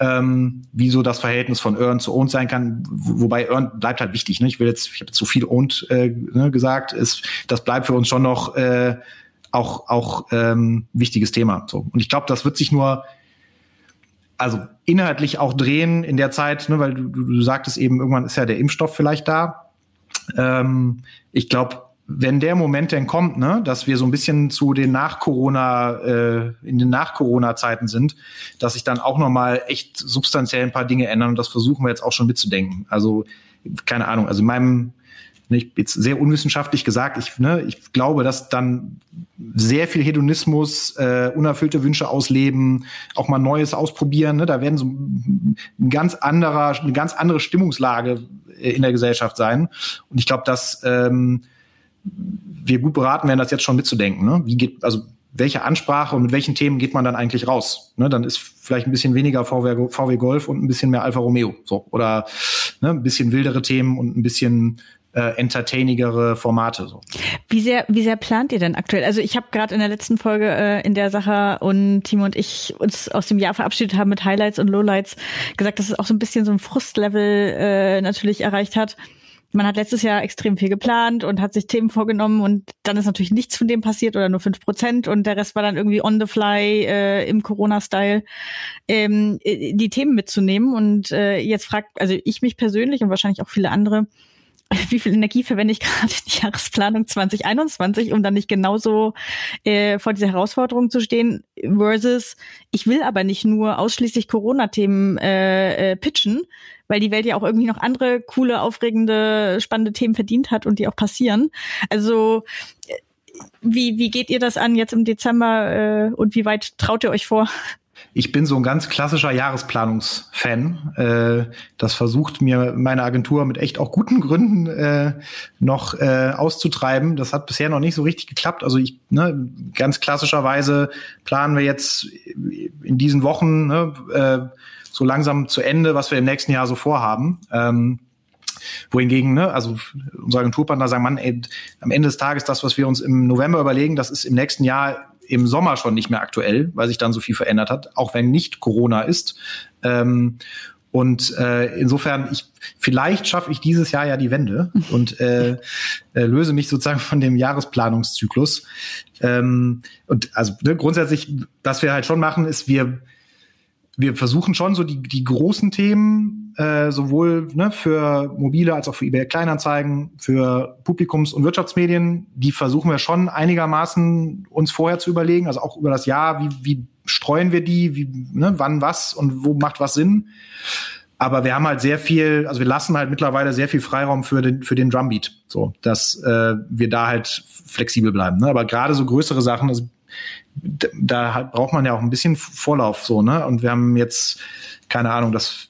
Speaker 2: ähm, wie so das Verhältnis von Earn zu Owned sein kann. Wobei Earn bleibt halt wichtig. Ne? Ich will jetzt, ich habe zu viel Owned äh, ne, gesagt, ist, das bleibt für uns schon noch äh, auch auch ähm, wichtiges Thema. So und ich glaube, das wird sich nur also inhaltlich auch drehen in der Zeit, ne, weil du, du, du sagtest eben, irgendwann ist ja der Impfstoff vielleicht da. Ähm, ich glaube, wenn der Moment denn kommt, ne, dass wir so ein bisschen zu den Nach-Corona, äh, in den Nach-Corona-Zeiten sind, dass sich dann auch nochmal echt substanziell ein paar Dinge ändern und das versuchen wir jetzt auch schon mitzudenken. Also, keine Ahnung, also in meinem, ne, ich jetzt sehr unwissenschaftlich gesagt, ich, ne, ich glaube, dass dann sehr viel Hedonismus, äh, unerfüllte Wünsche ausleben, auch mal Neues ausprobieren, ne, da werden so ein ganz anderer, eine ganz andere Stimmungslage in der Gesellschaft sein. Und ich glaube, dass ähm, wir gut beraten werden, das jetzt schon mitzudenken. Ne? Wie geht, also welche Ansprache und mit welchen Themen geht man dann eigentlich raus? Ne, dann ist vielleicht ein bisschen weniger VW, VW Golf und ein bisschen mehr Alfa Romeo. So. Oder ne, ein bisschen wildere Themen und ein bisschen äh, entertainigere Formate. So.
Speaker 1: Wie sehr, wie sehr plant ihr denn aktuell? Also ich habe gerade in der letzten Folge äh, in der Sache und Timo und ich uns aus dem Jahr verabschiedet haben mit Highlights und Lowlights gesagt, dass es auch so ein bisschen so ein Frustlevel äh, natürlich erreicht hat man hat letztes Jahr extrem viel geplant und hat sich Themen vorgenommen und dann ist natürlich nichts von dem passiert oder nur fünf Prozent und der Rest war dann irgendwie on the fly äh, im Corona-Style ähm, äh, die Themen mitzunehmen. Und äh, jetzt fragt also ich mich persönlich und wahrscheinlich auch viele andere wie viel Energie verwende ich gerade in die Jahresplanung 2021, um dann nicht genauso äh, vor dieser Herausforderung zu stehen, versus ich will aber nicht nur ausschließlich Corona-Themen äh, äh, pitchen, weil die Welt ja auch irgendwie noch andere coole, aufregende, spannende Themen verdient hat und die auch passieren. Also äh, wie, wie geht ihr das an jetzt im Dezember äh, und wie weit traut ihr euch vor?
Speaker 2: Ich bin so ein ganz klassischer Jahresplanungsfan. Äh, das versucht mir meine Agentur mit echt auch guten Gründen äh, noch äh, auszutreiben. Das hat bisher noch nicht so richtig geklappt. Also ich, ne, ganz klassischerweise planen wir jetzt in diesen Wochen ne, äh, so langsam zu Ende, was wir im nächsten Jahr so vorhaben. Ähm, wohingegen, ne, also unsere Agenturpartner sagen, man, ey, am Ende des Tages das, was wir uns im November überlegen, das ist im nächsten Jahr im Sommer schon nicht mehr aktuell, weil sich dann so viel verändert hat, auch wenn nicht Corona ist. Ähm, und äh, insofern, ich, vielleicht schaffe ich dieses Jahr ja die Wende und äh, äh, löse mich sozusagen von dem Jahresplanungszyklus. Ähm, und also ne, grundsätzlich, was wir halt schon machen, ist, wir wir versuchen schon so die, die großen Themen, äh, sowohl ne, für mobile als auch für eBay Kleinanzeigen, für Publikums- und Wirtschaftsmedien, die versuchen wir schon einigermaßen uns vorher zu überlegen, also auch über das Jahr, wie, wie streuen wir die, wie, ne, wann was und wo macht was Sinn. Aber wir haben halt sehr viel, also wir lassen halt mittlerweile sehr viel Freiraum für den, für den Drumbeat, so, dass äh, wir da halt flexibel bleiben. Ne? Aber gerade so größere Sachen, also da braucht man ja auch ein bisschen Vorlauf so, ne? Und wir haben jetzt, keine Ahnung, das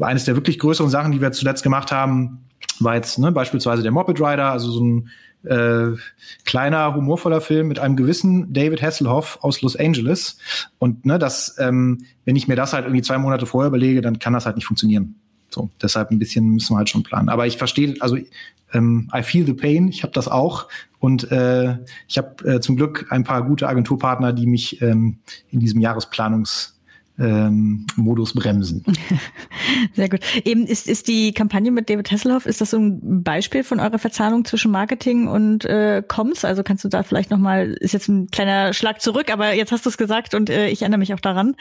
Speaker 2: eines der wirklich größeren Sachen, die wir zuletzt gemacht haben, war jetzt ne, beispielsweise der Moped Rider, also so ein äh, kleiner, humorvoller Film mit einem gewissen David Hasselhoff aus Los Angeles. Und ne, das, ähm, wenn ich mir das halt irgendwie zwei Monate vorher überlege, dann kann das halt nicht funktionieren. So, deshalb ein bisschen müssen wir halt schon planen. Aber ich verstehe, also ähm, I feel the pain, ich habe das auch. Und äh, ich habe äh, zum Glück ein paar gute Agenturpartner, die mich ähm, in diesem Jahresplanungs ähm, Modus bremsen.
Speaker 1: Sehr gut. Eben ist, ist die Kampagne mit David Hasselhoff, ist das so ein Beispiel von eurer Verzahnung zwischen Marketing und äh, Comms? Also kannst du da vielleicht nochmal, ist jetzt ein kleiner Schlag zurück, aber jetzt hast du es gesagt und äh, ich erinnere mich auch daran.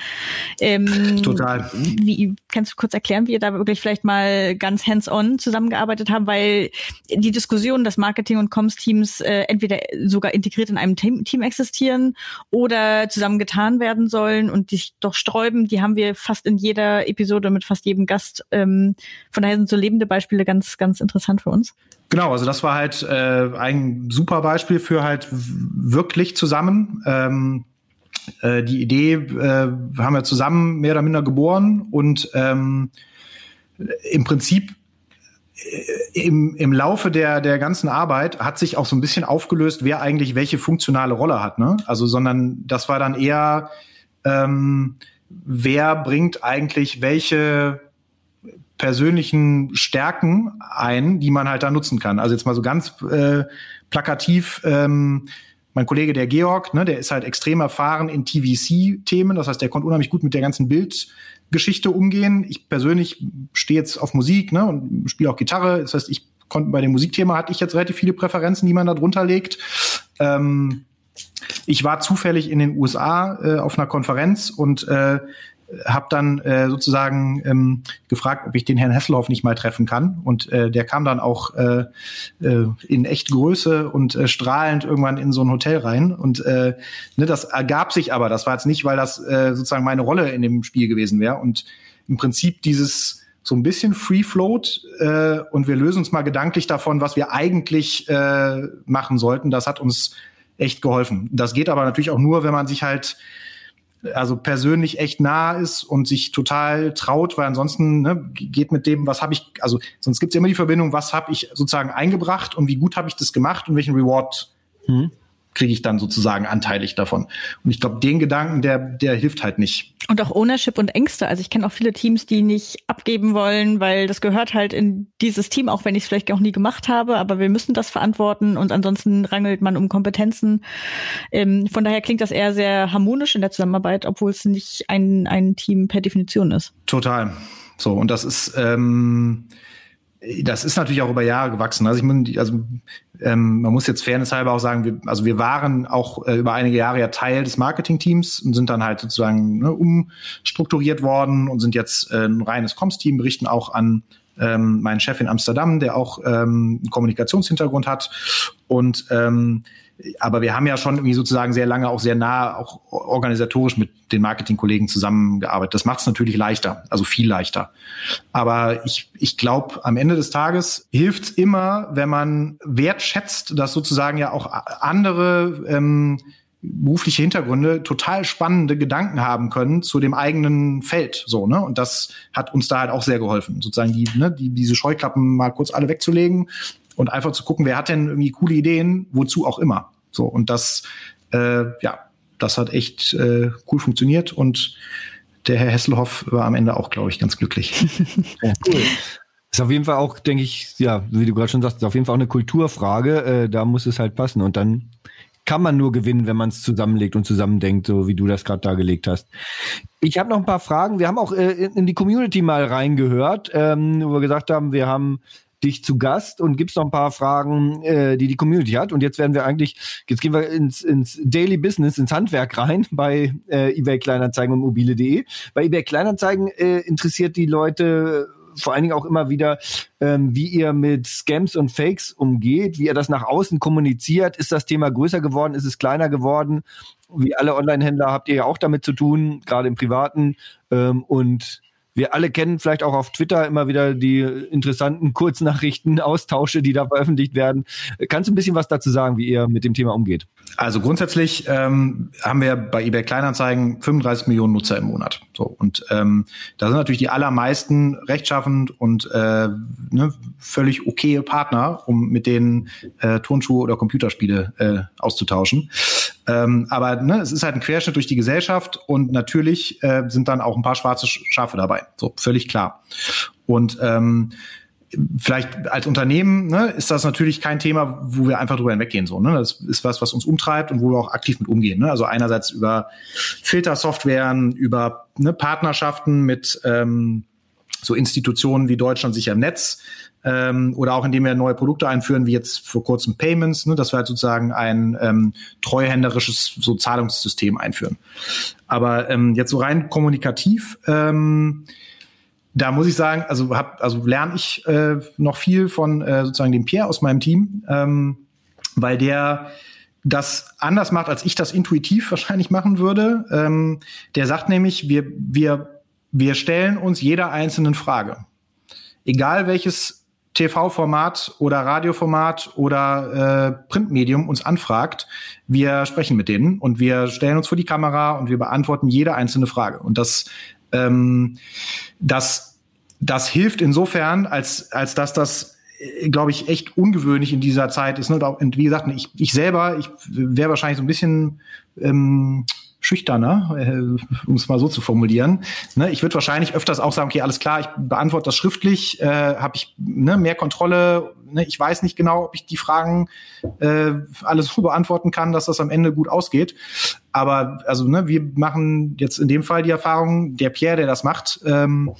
Speaker 2: Ähm, Total.
Speaker 1: Wie, kannst du kurz erklären, wie ihr da wirklich vielleicht mal ganz hands-on zusammengearbeitet haben? Weil die Diskussion, dass Marketing und Comms-Teams äh, entweder sogar integriert in einem Team, Team existieren oder zusammengetan werden sollen und sich doch streuen Räuben, die haben wir fast in jeder Episode mit fast jedem Gast. Ähm, von daher sind so lebende Beispiele ganz, ganz interessant für uns.
Speaker 2: Genau, also das war halt äh, ein super Beispiel für halt wirklich zusammen. Ähm, äh, die Idee äh, haben wir zusammen mehr oder minder geboren und ähm, im Prinzip äh, im, im Laufe der, der ganzen Arbeit hat sich auch so ein bisschen aufgelöst, wer eigentlich welche funktionale Rolle hat. Ne? Also, sondern das war dann eher ähm, wer bringt eigentlich welche persönlichen Stärken ein, die man halt da nutzen kann. Also jetzt mal so ganz äh, plakativ, ähm, mein Kollege der Georg, ne, der ist halt extrem erfahren in TVC-Themen, das heißt, der konnte unheimlich gut mit der ganzen Bildgeschichte umgehen. Ich persönlich stehe jetzt auf Musik ne, und spiele auch Gitarre, das heißt, ich konnte bei dem Musikthema hatte ich jetzt relativ viele Präferenzen, die man da drunter legt. Ähm, ich war zufällig in den USA äh, auf einer Konferenz und äh, habe dann äh, sozusagen ähm, gefragt, ob ich den Herrn Hesselhoff nicht mal treffen kann. Und äh, der kam dann auch äh, äh, in echt Größe und äh, strahlend irgendwann in so ein Hotel rein. Und äh, ne, das ergab sich aber. Das war jetzt nicht, weil das äh, sozusagen meine Rolle in dem Spiel gewesen wäre. Und im Prinzip dieses so ein bisschen Free Float äh, und wir lösen uns mal gedanklich davon, was wir eigentlich äh, machen sollten. Das hat uns echt geholfen. Das geht aber natürlich auch nur, wenn man sich halt also persönlich echt nah ist und sich total traut, weil ansonsten ne, geht mit dem, was habe ich, also sonst gibt es immer die Verbindung, was habe ich sozusagen eingebracht und wie gut habe ich das gemacht und welchen Reward mhm kriege ich dann sozusagen anteilig davon. Und ich glaube, den Gedanken, der, der hilft halt nicht.
Speaker 1: Und auch Ownership und Ängste. Also ich kenne auch viele Teams, die nicht abgeben wollen, weil das gehört halt in dieses Team, auch wenn ich es vielleicht auch nie gemacht habe, aber wir müssen das verantworten und ansonsten rangelt man um Kompetenzen. Ähm, von daher klingt das eher sehr harmonisch in der Zusammenarbeit, obwohl es nicht ein, ein Team per Definition ist.
Speaker 2: Total. So, und das ist, ähm, das ist natürlich auch über Jahre gewachsen. Also ich meine, also ähm, man muss jetzt fairnesshalber auch sagen, wir, also wir waren auch äh, über einige Jahre ja Teil des Marketing-Teams und sind dann halt sozusagen ne, umstrukturiert worden und sind jetzt äh, ein reines Comms-Team, berichten auch an ähm, meinen Chef in Amsterdam, der auch ähm, einen Kommunikationshintergrund hat und ähm, aber wir haben ja schon irgendwie sozusagen sehr lange auch sehr nah auch organisatorisch mit den Marketingkollegen zusammengearbeitet. Das macht es natürlich leichter, also viel leichter. Aber ich, ich glaube, am Ende des Tages hilft es immer, wenn man wertschätzt, dass sozusagen ja auch andere ähm, berufliche Hintergründe total spannende Gedanken haben können zu dem eigenen Feld, so ne und das hat uns da halt auch sehr geholfen, sozusagen die ne, die diese Scheuklappen mal kurz alle wegzulegen und einfach zu gucken, wer hat denn irgendwie coole Ideen, wozu auch immer. So, und das, äh, ja, das hat echt äh, cool funktioniert und der Herr Hesselhoff war am Ende auch, glaube ich, ganz glücklich.
Speaker 3: cool. Ist auf jeden Fall auch, denke ich, ja, wie du gerade schon sagst, ist auf jeden Fall auch eine Kulturfrage. Äh, da muss es halt passen. Und dann kann man nur gewinnen, wenn man es zusammenlegt und zusammendenkt, so wie du das gerade dargelegt hast. Ich habe noch ein paar Fragen. Wir haben auch äh, in die Community mal reingehört, ähm, wo wir gesagt haben, wir haben dich zu Gast und gibst noch ein paar Fragen, äh, die die Community hat. Und jetzt werden wir eigentlich, jetzt gehen wir ins, ins Daily Business, ins Handwerk rein bei äh, eBay Kleinanzeigen und mobile.de. Bei eBay Kleinanzeigen äh, interessiert die Leute vor allen Dingen auch immer wieder, ähm, wie ihr mit Scams und Fakes umgeht, wie ihr das nach außen kommuniziert. Ist das Thema größer geworden? Ist es kleiner geworden? Wie alle Online-Händler habt ihr ja auch damit zu tun, gerade im Privaten. Ähm, und wir alle kennen vielleicht auch auf Twitter immer wieder die interessanten Kurznachrichten, Austausche, die da veröffentlicht werden. Kannst du ein bisschen was dazu sagen, wie ihr mit dem Thema umgeht?
Speaker 2: Also grundsätzlich ähm, haben wir bei eBay Kleinanzeigen 35 Millionen Nutzer im Monat. So und ähm, da sind natürlich die allermeisten rechtschaffend und äh, ne, völlig okaye Partner, um mit denen äh, Turnschuhe oder Computerspiele äh, auszutauschen. Ähm, aber ne, es ist halt ein Querschnitt durch die Gesellschaft und natürlich äh, sind dann auch ein paar schwarze Schafe dabei. So, völlig klar. Und ähm, vielleicht als Unternehmen ne, ist das natürlich kein Thema, wo wir einfach drüber hinweggehen. So, ne? Das ist was, was uns umtreibt und wo wir auch aktiv mit umgehen. Ne? Also einerseits über Filtersoftwaren, über ne, Partnerschaften mit ähm, so Institutionen wie Deutschland sicher im Netz, ähm, oder auch indem wir neue Produkte einführen, wie jetzt vor kurzem Payments, ne, dass wir halt sozusagen ein ähm, treuhänderisches so Zahlungssystem einführen. Aber ähm, jetzt so rein kommunikativ, ähm, da muss ich sagen, also hab, also lerne ich äh, noch viel von äh, sozusagen dem Pierre aus meinem Team, ähm, weil der das anders macht, als ich das intuitiv wahrscheinlich machen würde. Ähm, der sagt nämlich, wir, wir, wir stellen uns jeder einzelnen Frage. Egal welches TV-Format oder Radioformat oder äh, Printmedium uns anfragt, wir sprechen mit denen und wir stellen uns vor die Kamera und wir beantworten jede einzelne Frage. Und das, ähm, das, das hilft insofern, als, als dass das äh, glaube ich, echt ungewöhnlich in dieser Zeit ist. Ne? Und wie gesagt, ich, ich selber, ich wäre wahrscheinlich so ein bisschen ähm, schüchterner, äh, um es mal so zu formulieren. Ne, ich würde wahrscheinlich öfters auch sagen, okay, alles klar, ich beantworte das schriftlich, äh, habe ich ne, mehr Kontrolle. Ne, ich weiß nicht genau, ob ich die Fragen äh, alles so beantworten kann, dass das am Ende gut ausgeht. Aber also ne, wir machen jetzt in dem Fall die Erfahrung, der Pierre, der das macht, ähm,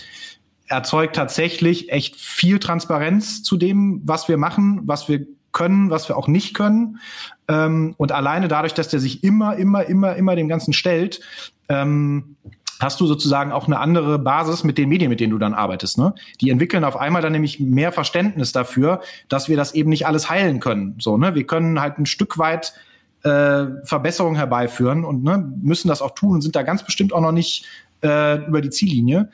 Speaker 2: erzeugt tatsächlich echt viel Transparenz zu dem, was wir machen, was wir können, was wir auch nicht können. Ähm, und alleine dadurch, dass der sich immer, immer, immer, immer dem Ganzen stellt, ähm, hast du sozusagen auch eine andere Basis mit den Medien, mit denen du dann arbeitest. Ne? Die entwickeln auf einmal dann nämlich mehr Verständnis dafür, dass wir das eben nicht alles heilen können. So, ne? Wir können halt ein Stück weit äh, Verbesserungen herbeiführen und ne, müssen das auch tun und sind da ganz bestimmt auch noch nicht äh, über die Ziellinie.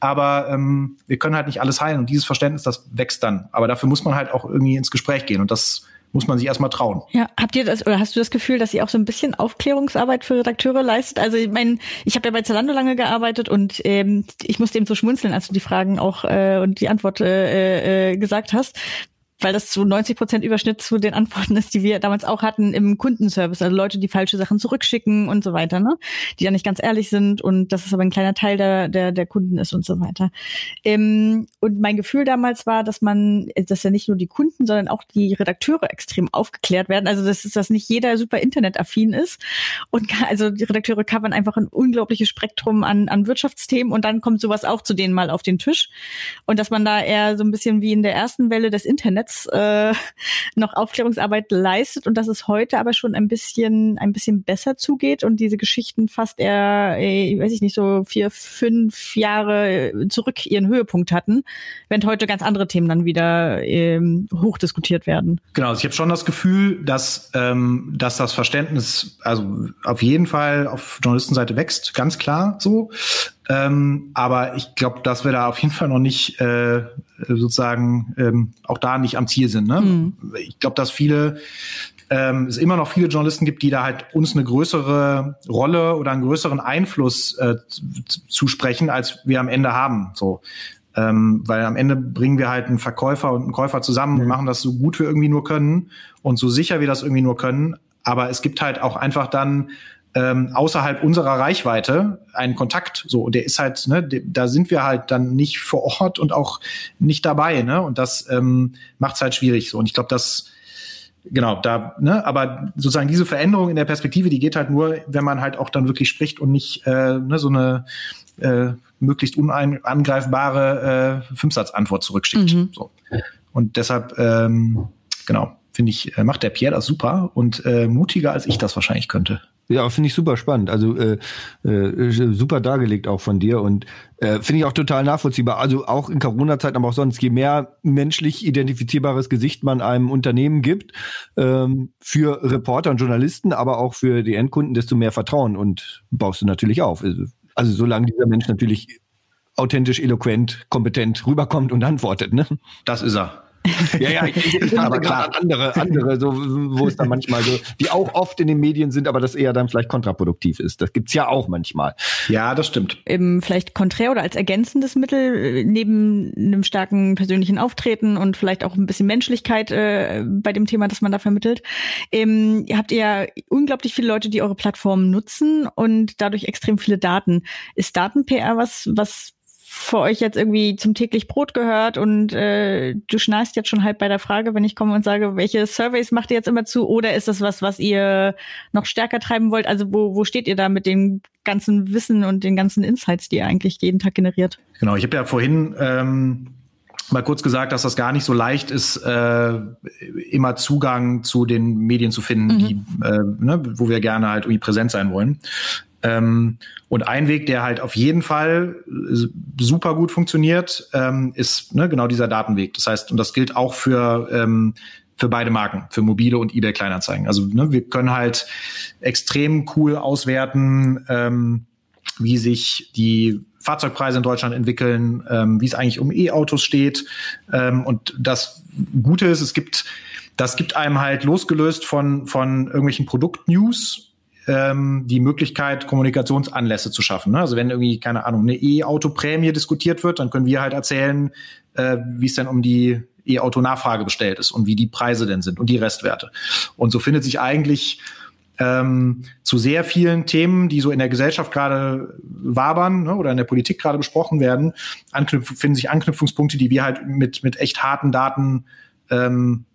Speaker 2: Aber ähm, wir können halt nicht alles heilen und dieses Verständnis, das wächst dann. Aber dafür muss man halt auch irgendwie ins Gespräch gehen und das muss man sich erstmal trauen.
Speaker 1: Ja, habt ihr das oder hast du das Gefühl, dass ihr auch so ein bisschen Aufklärungsarbeit für Redakteure leistet? Also ich meine, ich habe ja bei Zalando lange gearbeitet und ähm, ich musste eben so schmunzeln, als du die Fragen auch äh, und die Antwort äh, äh, gesagt hast, weil das zu 90 Prozent Überschnitt zu den Antworten ist, die wir damals auch hatten im Kundenservice. Also Leute, die falsche Sachen zurückschicken und so weiter, ne? Die ja nicht ganz ehrlich sind und dass es aber ein kleiner Teil der, der, der Kunden ist und so weiter. Ähm, und mein Gefühl damals war, dass man, dass ja nicht nur die Kunden, sondern auch die Redakteure extrem aufgeklärt werden. Also das ist, dass nicht jeder super internetaffin ist. Und also die Redakteure covern einfach ein unglaubliches Spektrum an, an Wirtschaftsthemen und dann kommt sowas auch zu denen mal auf den Tisch. Und dass man da eher so ein bisschen wie in der ersten Welle des Internets Netz äh, noch Aufklärungsarbeit leistet und dass es heute aber schon ein bisschen ein bisschen besser zugeht und diese Geschichten fast eher, äh, weiß ich nicht, so vier, fünf Jahre zurück ihren Höhepunkt hatten, während heute ganz andere Themen dann wieder ähm, hochdiskutiert werden.
Speaker 2: Genau, also ich habe schon das Gefühl, dass, ähm, dass das Verständnis also auf jeden Fall auf Journalistenseite wächst, ganz klar so. Ähm, aber ich glaube, dass wir da auf jeden Fall noch nicht äh, sozusagen ähm, auch da nicht am Ziel sind. Ne? Mhm. Ich glaube, dass viele ähm, es immer noch viele Journalisten gibt, die da halt uns eine größere Rolle oder einen größeren Einfluss äh, zusprechen, als wir am Ende haben. So. Ähm, weil am Ende bringen wir halt einen Verkäufer und einen Käufer zusammen mhm. und machen das so gut wir irgendwie nur können und so sicher wir das irgendwie nur können. Aber es gibt halt auch einfach dann ähm, außerhalb unserer Reichweite einen Kontakt. So, und der ist halt, ne, da sind wir halt dann nicht vor Ort und auch nicht dabei, ne? Und das ähm, macht es halt schwierig. So, und ich glaube, das genau, da, ne, aber sozusagen diese Veränderung in der Perspektive, die geht halt nur, wenn man halt auch dann wirklich spricht und nicht äh, ne, so eine äh, möglichst unangreifbare äh, Fünfsatzantwort zurückschickt. Mhm. So. Und deshalb, ähm, genau, finde ich, äh, macht der Pierre das super und äh, mutiger als ich das wahrscheinlich könnte.
Speaker 3: Ja, finde ich super spannend. Also äh, äh, super dargelegt auch von dir und äh, finde ich auch total nachvollziehbar. Also auch in Corona-Zeiten, aber auch sonst, je mehr menschlich identifizierbares Gesicht man einem Unternehmen gibt, ähm, für Reporter und Journalisten, aber auch für die Endkunden, desto mehr Vertrauen und baust du natürlich auf. Also, also solange dieser Mensch natürlich authentisch, eloquent, kompetent rüberkommt und antwortet, ne?
Speaker 2: Das ist er.
Speaker 3: Ja, ja, ich, ich aber klar andere, andere, so, wo es dann manchmal so, die auch oft in den Medien sind, aber das eher dann vielleicht kontraproduktiv ist. Das gibt's ja auch manchmal.
Speaker 2: Ja, das stimmt.
Speaker 1: Eben vielleicht konträr oder als ergänzendes Mittel äh, neben einem starken persönlichen Auftreten und vielleicht auch ein bisschen Menschlichkeit äh, bei dem Thema, das man da vermittelt. Ähm, ihr habt ja unglaublich viele Leute, die eure Plattform nutzen und dadurch extrem viele Daten. Ist Daten-PR was, was für euch jetzt irgendwie zum täglich Brot gehört und äh, du schnarchst jetzt schon halb bei der Frage, wenn ich komme und sage, welche Surveys macht ihr jetzt immer zu oder ist das was, was ihr noch stärker treiben wollt? Also wo, wo steht ihr da mit dem ganzen Wissen und den ganzen Insights, die ihr eigentlich jeden Tag generiert?
Speaker 2: Genau, ich habe ja vorhin ähm, mal kurz gesagt, dass das gar nicht so leicht ist, äh, immer Zugang zu den Medien zu finden, mhm. die, äh, ne, wo wir gerne halt irgendwie präsent sein wollen. Ähm, und ein Weg, der halt auf jeden Fall super gut funktioniert, ähm, ist ne, genau dieser Datenweg. Das heißt, und das gilt auch für ähm, für beide Marken, für mobile und eBay Kleinanzeigen. Also ne, wir können halt extrem cool auswerten, ähm, wie sich die Fahrzeugpreise in Deutschland entwickeln, ähm, wie es eigentlich um E-Autos steht. Ähm, und das Gute ist, es gibt, das gibt einem halt losgelöst von von irgendwelchen Produktnews ähm, die Möglichkeit, Kommunikationsanlässe zu schaffen. Ne? Also wenn irgendwie, keine Ahnung, eine E-Auto-Prämie diskutiert wird, dann können wir halt erzählen, äh, wie es denn um die E-Auto-Nachfrage bestellt ist und wie die Preise denn sind und die Restwerte. Und so findet sich eigentlich ähm, zu sehr vielen Themen, die so in der Gesellschaft gerade wabern ne, oder in der Politik gerade besprochen werden, anknüpf finden sich Anknüpfungspunkte, die wir halt mit, mit echt harten Daten ähm,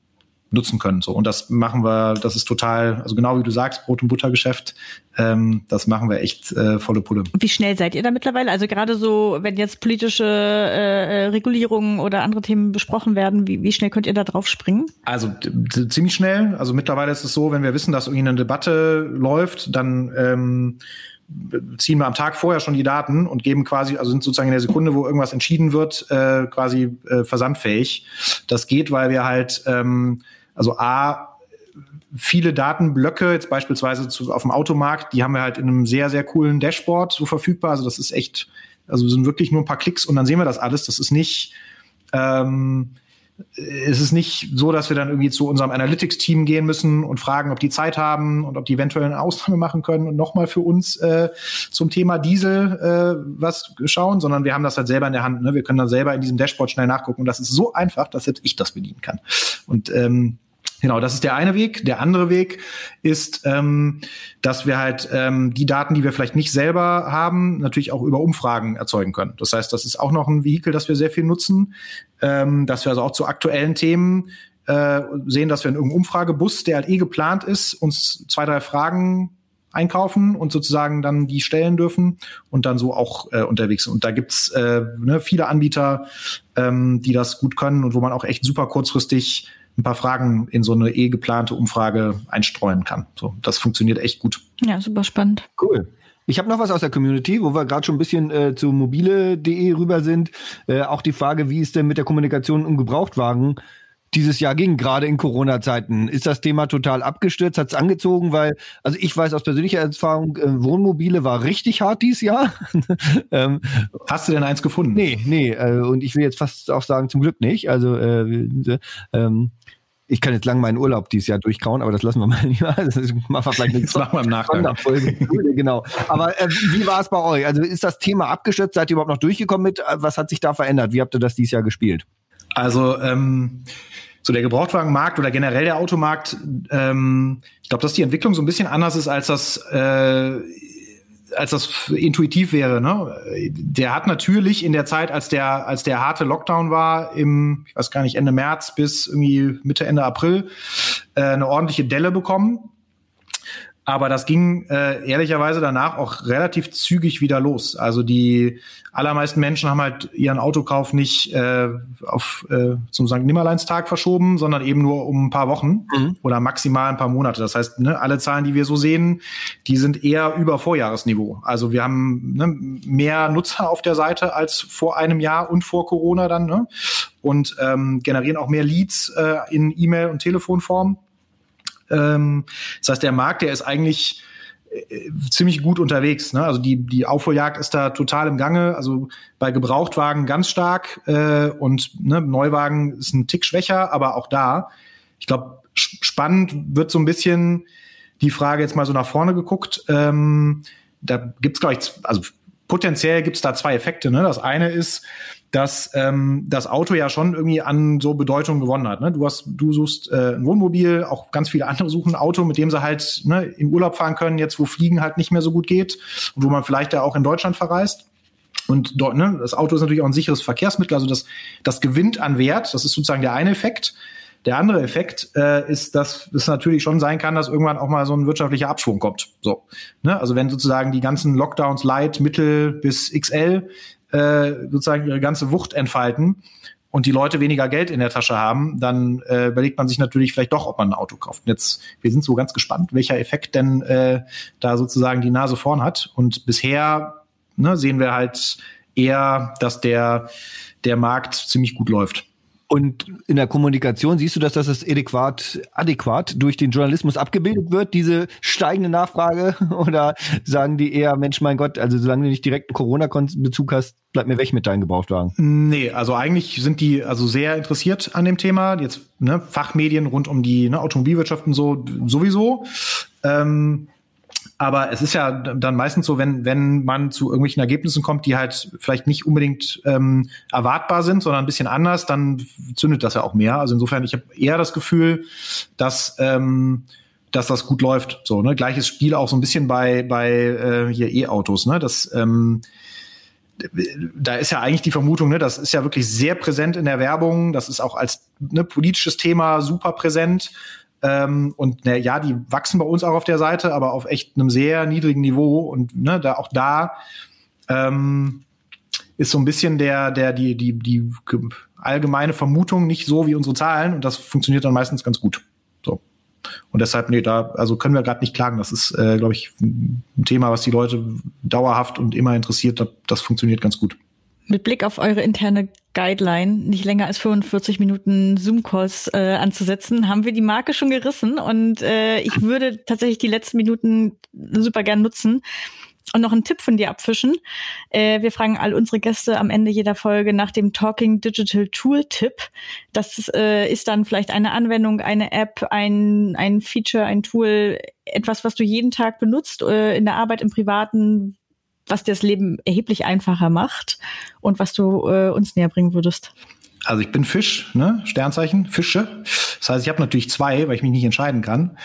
Speaker 2: nutzen können. So und das machen wir. Das ist total, also genau wie du sagst, Brot und Buttergeschäft. Ähm, das machen wir echt äh, volle Pulle.
Speaker 1: Wie schnell seid ihr da mittlerweile? Also gerade so, wenn jetzt politische äh, Regulierungen oder andere Themen besprochen werden, wie, wie schnell könnt ihr da drauf springen?
Speaker 2: Also ziemlich schnell. Also mittlerweile ist es so, wenn wir wissen, dass irgendwie eine Debatte läuft, dann ähm, ziehen wir am Tag vorher schon die Daten und geben quasi, also sind sozusagen in der Sekunde, wo irgendwas entschieden wird, äh, quasi äh, versandfähig. Das geht, weil wir halt, ähm, also A, viele Datenblöcke, jetzt beispielsweise zu, auf dem Automarkt, die haben wir halt in einem sehr, sehr coolen Dashboard so verfügbar. Also das ist echt, also sind wirklich nur ein paar Klicks und dann sehen wir das alles. Das ist nicht, ähm, es ist nicht so, dass wir dann irgendwie zu unserem Analytics-Team gehen müssen und fragen, ob die Zeit haben und ob die eventuell eine Ausnahme machen können und nochmal für uns äh, zum Thema Diesel äh, was schauen, sondern wir haben das halt selber in der Hand. Ne? Wir können dann selber in diesem Dashboard schnell nachgucken und das ist so einfach, dass selbst ich das bedienen kann. Und ähm, Genau, das ist der eine Weg. Der andere Weg ist, ähm, dass wir halt ähm, die Daten, die wir vielleicht nicht selber haben, natürlich auch über Umfragen erzeugen können. Das heißt, das ist auch noch ein Vehikel, das wir sehr viel nutzen, ähm, dass wir also auch zu aktuellen Themen äh, sehen, dass wir in irgendeinem Umfragebus, der halt eh geplant ist, uns zwei, drei Fragen einkaufen und sozusagen dann die stellen dürfen und dann so auch äh, unterwegs sind. Und da gibt's äh, ne, viele Anbieter, ähm, die das gut können und wo man auch echt super kurzfristig ein paar Fragen in so eine eh geplante Umfrage einstreuen kann. So, das funktioniert echt gut.
Speaker 1: Ja, super spannend.
Speaker 3: Cool. Ich habe noch was aus der Community, wo wir gerade schon ein bisschen äh, zu mobile.de rüber sind. Äh, auch die Frage, wie ist denn mit der Kommunikation um Gebrauchtwagen dieses Jahr ging, gerade in Corona-Zeiten. Ist das Thema total abgestürzt? Hat es angezogen? Weil, also ich weiß aus persönlicher Erfahrung, äh, Wohnmobile war richtig hart dieses Jahr.
Speaker 2: ähm, Hast du denn eins gefunden?
Speaker 3: Nee, nee. Äh, und ich will jetzt fast auch sagen, zum Glück nicht. Also äh, ähm, ich kann jetzt lang meinen Urlaub dieses Jahr durchkauen, aber das lassen wir mal lieber. Das machen wir vielleicht
Speaker 2: das machen wir im Nachgang.
Speaker 3: genau. Aber äh, wie war es bei euch? Also ist das Thema abgestürzt? Seid ihr überhaupt noch durchgekommen mit? Was hat sich da verändert? Wie habt ihr das dieses Jahr gespielt?
Speaker 2: Also ähm, so der Gebrauchtwagenmarkt oder generell der Automarkt, ähm, ich glaube, dass die Entwicklung so ein bisschen anders ist, als das äh, als das intuitiv wäre. Ne? Der hat natürlich in der Zeit, als der als der harte Lockdown war, im ich weiß gar nicht Ende März bis irgendwie Mitte Ende April, äh, eine ordentliche Delle bekommen. Aber das ging äh, ehrlicherweise danach auch relativ zügig wieder los. Also die allermeisten Menschen haben halt ihren Autokauf nicht äh, auf äh, zum St. Nimmerleinstag verschoben, sondern eben nur um ein paar Wochen mhm. oder maximal ein paar Monate. Das heißt, ne, alle Zahlen, die wir so sehen, die sind eher über Vorjahresniveau. Also wir haben ne, mehr Nutzer auf der Seite als vor einem Jahr und vor Corona dann ne? und ähm, generieren auch mehr Leads äh, in E-Mail und Telefonform. Ähm, das heißt, der Markt, der ist eigentlich äh, ziemlich gut unterwegs. Ne? Also die, die Aufholjagd ist da total im Gange. Also bei Gebrauchtwagen ganz stark äh, und ne, Neuwagen ist ein Tick schwächer, aber auch da, ich glaube, spannend wird so ein bisschen die Frage jetzt mal so nach vorne geguckt. Ähm, da gibt's glaube ich, also potenziell gibt's da zwei Effekte. Ne? Das eine ist, dass ähm, das Auto ja schon irgendwie an so Bedeutung gewonnen hat. Ne? Du hast, du suchst äh, ein Wohnmobil, auch ganz viele andere suchen ein Auto, mit dem sie halt ne, in Urlaub fahren können, jetzt wo Fliegen halt nicht mehr so gut geht und wo man vielleicht ja auch in Deutschland verreist. Und dort, ne, das Auto ist natürlich auch ein sicheres Verkehrsmittel, also das, das gewinnt an Wert. Das ist sozusagen der eine Effekt. Der andere Effekt äh, ist, dass es natürlich schon sein kann, dass irgendwann auch mal so ein wirtschaftlicher Abschwung kommt. So, ne? Also wenn sozusagen die ganzen Lockdowns Light, Mittel bis XL äh, sozusagen ihre ganze Wucht entfalten und die Leute weniger Geld in der Tasche haben, dann äh, überlegt man sich natürlich vielleicht doch, ob man ein Auto kauft. Und jetzt, wir sind so ganz gespannt, welcher Effekt denn äh, da sozusagen die Nase vorn hat. Und bisher ne, sehen wir halt eher, dass der, der Markt ziemlich gut läuft.
Speaker 3: Und in der Kommunikation siehst du, dass das adäquat, adäquat durch den Journalismus abgebildet wird, diese steigende Nachfrage? Oder sagen die eher, Mensch, mein Gott, also solange du nicht direkt einen Corona-Bezug hast, bleib mir weg mit deinen Gebrauchtwagen?
Speaker 2: Nee, also eigentlich sind die also sehr interessiert an dem Thema. Jetzt ne, Fachmedien rund um die ne, Automobilwirtschaft und so sowieso. Ähm, aber es ist ja dann meistens so, wenn, wenn man zu irgendwelchen Ergebnissen kommt, die halt vielleicht nicht unbedingt ähm, erwartbar sind, sondern ein bisschen anders, dann zündet das ja auch mehr. Also insofern, ich habe eher das Gefühl, dass ähm, dass das gut läuft. So, ne? Gleiches Spiel auch so ein bisschen bei, bei äh, hier E-Autos, ne? Das ähm, da ist ja eigentlich die Vermutung, ne, das ist ja wirklich sehr präsent in der Werbung, das ist auch als ne, politisches Thema super präsent. Ähm, und ne, ja, die wachsen bei uns auch auf der Seite, aber auf echt einem sehr niedrigen Niveau. Und ne, da auch da ähm, ist so ein bisschen der, der, die, die, die allgemeine Vermutung nicht so wie unsere Zahlen und das funktioniert dann meistens ganz gut. So. Und deshalb, nee, da, also können wir gerade nicht klagen. Das ist, äh, glaube ich, ein Thema, was die Leute dauerhaft und immer interessiert. Das funktioniert ganz gut.
Speaker 1: Mit Blick auf eure interne Guideline, nicht länger als 45 Minuten Zoom-Calls äh, anzusetzen, haben wir die Marke schon gerissen und äh, ich würde tatsächlich die letzten Minuten super gern nutzen, und noch einen Tipp von dir abfischen. Äh, wir fragen all unsere Gäste am Ende jeder Folge nach dem Talking Digital Tool Tipp. Das äh, ist dann vielleicht eine Anwendung, eine App, ein, ein Feature, ein Tool, etwas, was du jeden Tag benutzt, äh, in der Arbeit, im Privaten, was dir das Leben erheblich einfacher macht und was du äh, uns näher bringen würdest.
Speaker 2: Also ich bin Fisch, ne? Sternzeichen, Fische. Das heißt, ich habe natürlich zwei, weil ich mich nicht entscheiden kann.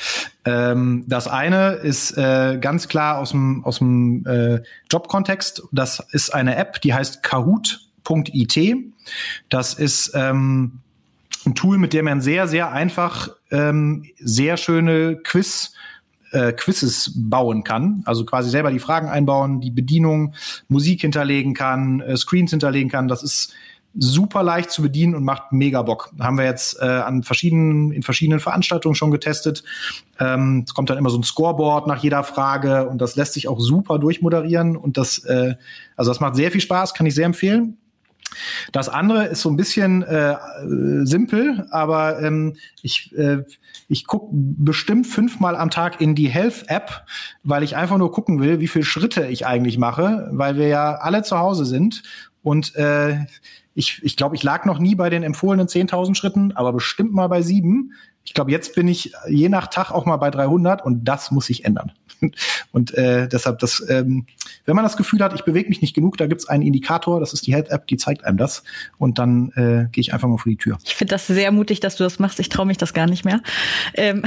Speaker 2: Ähm, das eine ist äh, ganz klar aus dem, aus dem äh, Jobkontext. Das ist eine App, die heißt Kahoot.it. Das ist ähm, ein Tool, mit dem man sehr, sehr einfach ähm, sehr schöne Quiz äh, Quizzes bauen kann, also quasi selber die Fragen einbauen, die Bedienung, Musik hinterlegen kann, äh, Screens hinterlegen kann. Das ist super leicht zu bedienen und macht mega Bock. Haben wir jetzt äh, an verschiedenen, in verschiedenen Veranstaltungen schon getestet. Ähm, es kommt dann immer so ein Scoreboard nach jeder Frage und das lässt sich auch super durchmoderieren und das, äh, also das macht sehr viel Spaß, kann ich sehr empfehlen. Das andere ist so ein bisschen äh, simpel, aber ähm, ich, äh, ich gucke bestimmt fünfmal am Tag in die Health-App, weil ich einfach nur gucken will, wie viele Schritte ich eigentlich mache, weil wir ja alle zu Hause sind und äh, ich, ich glaube, ich lag noch nie bei den empfohlenen 10.000 Schritten, aber bestimmt mal bei sieben. Ich glaube, jetzt bin ich je nach Tag auch mal bei 300 und das muss sich ändern. Und äh, deshalb, das, ähm, wenn man das Gefühl hat, ich bewege mich nicht genug, da gibt's einen Indikator, das ist die Health App, die zeigt einem das. Und dann äh, gehe ich einfach mal vor die Tür.
Speaker 1: Ich finde das sehr mutig, dass du das machst. Ich traue mich das gar nicht mehr. Ähm,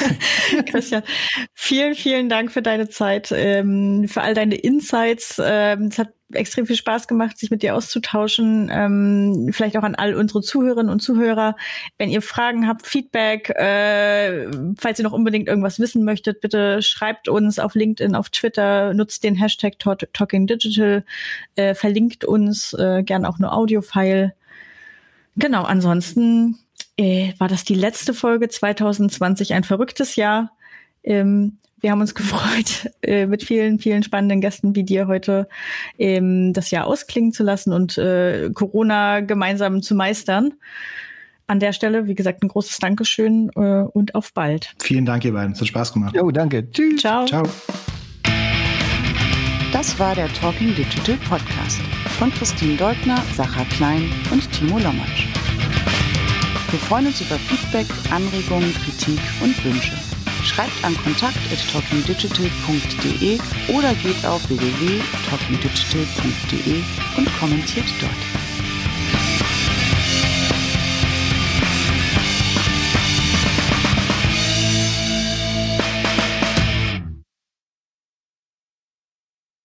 Speaker 1: Christian, vielen, vielen Dank für deine Zeit, ähm, für all deine Insights. Ähm, es hat extrem viel Spaß gemacht, sich mit dir auszutauschen. Ähm, vielleicht auch an all unsere Zuhörerinnen und Zuhörer. Wenn ihr Fragen habt, Feedback, äh, falls ihr noch unbedingt irgendwas wissen möchtet, bitte schreibt uns auf LinkedIn, auf Twitter, nutzt den Hashtag Talking Digital, äh, verlinkt uns äh, gern auch nur Audio-File. Genau, ansonsten äh, war das die letzte Folge 2020, ein verrücktes Jahr. Ähm, wir haben uns gefreut, äh, mit vielen, vielen spannenden Gästen wie dir heute ähm, das Jahr ausklingen zu lassen und äh, Corona gemeinsam zu meistern. An der Stelle, wie gesagt, ein großes Dankeschön äh, und auf bald.
Speaker 2: Vielen Dank, ihr beiden. Es hat Spaß gemacht.
Speaker 3: Jo, danke.
Speaker 1: Tschüss. Ciao. Ciao.
Speaker 4: Das war der Talking Digital Podcast von Christine Deutner, Sacha Klein und Timo Lommatsch. Wir freuen uns über Feedback, Anregungen, Kritik und Wünsche. Schreibt an kontakt.talkingdigital.de oder geht auf www.talkingdigital.de und kommentiert dort.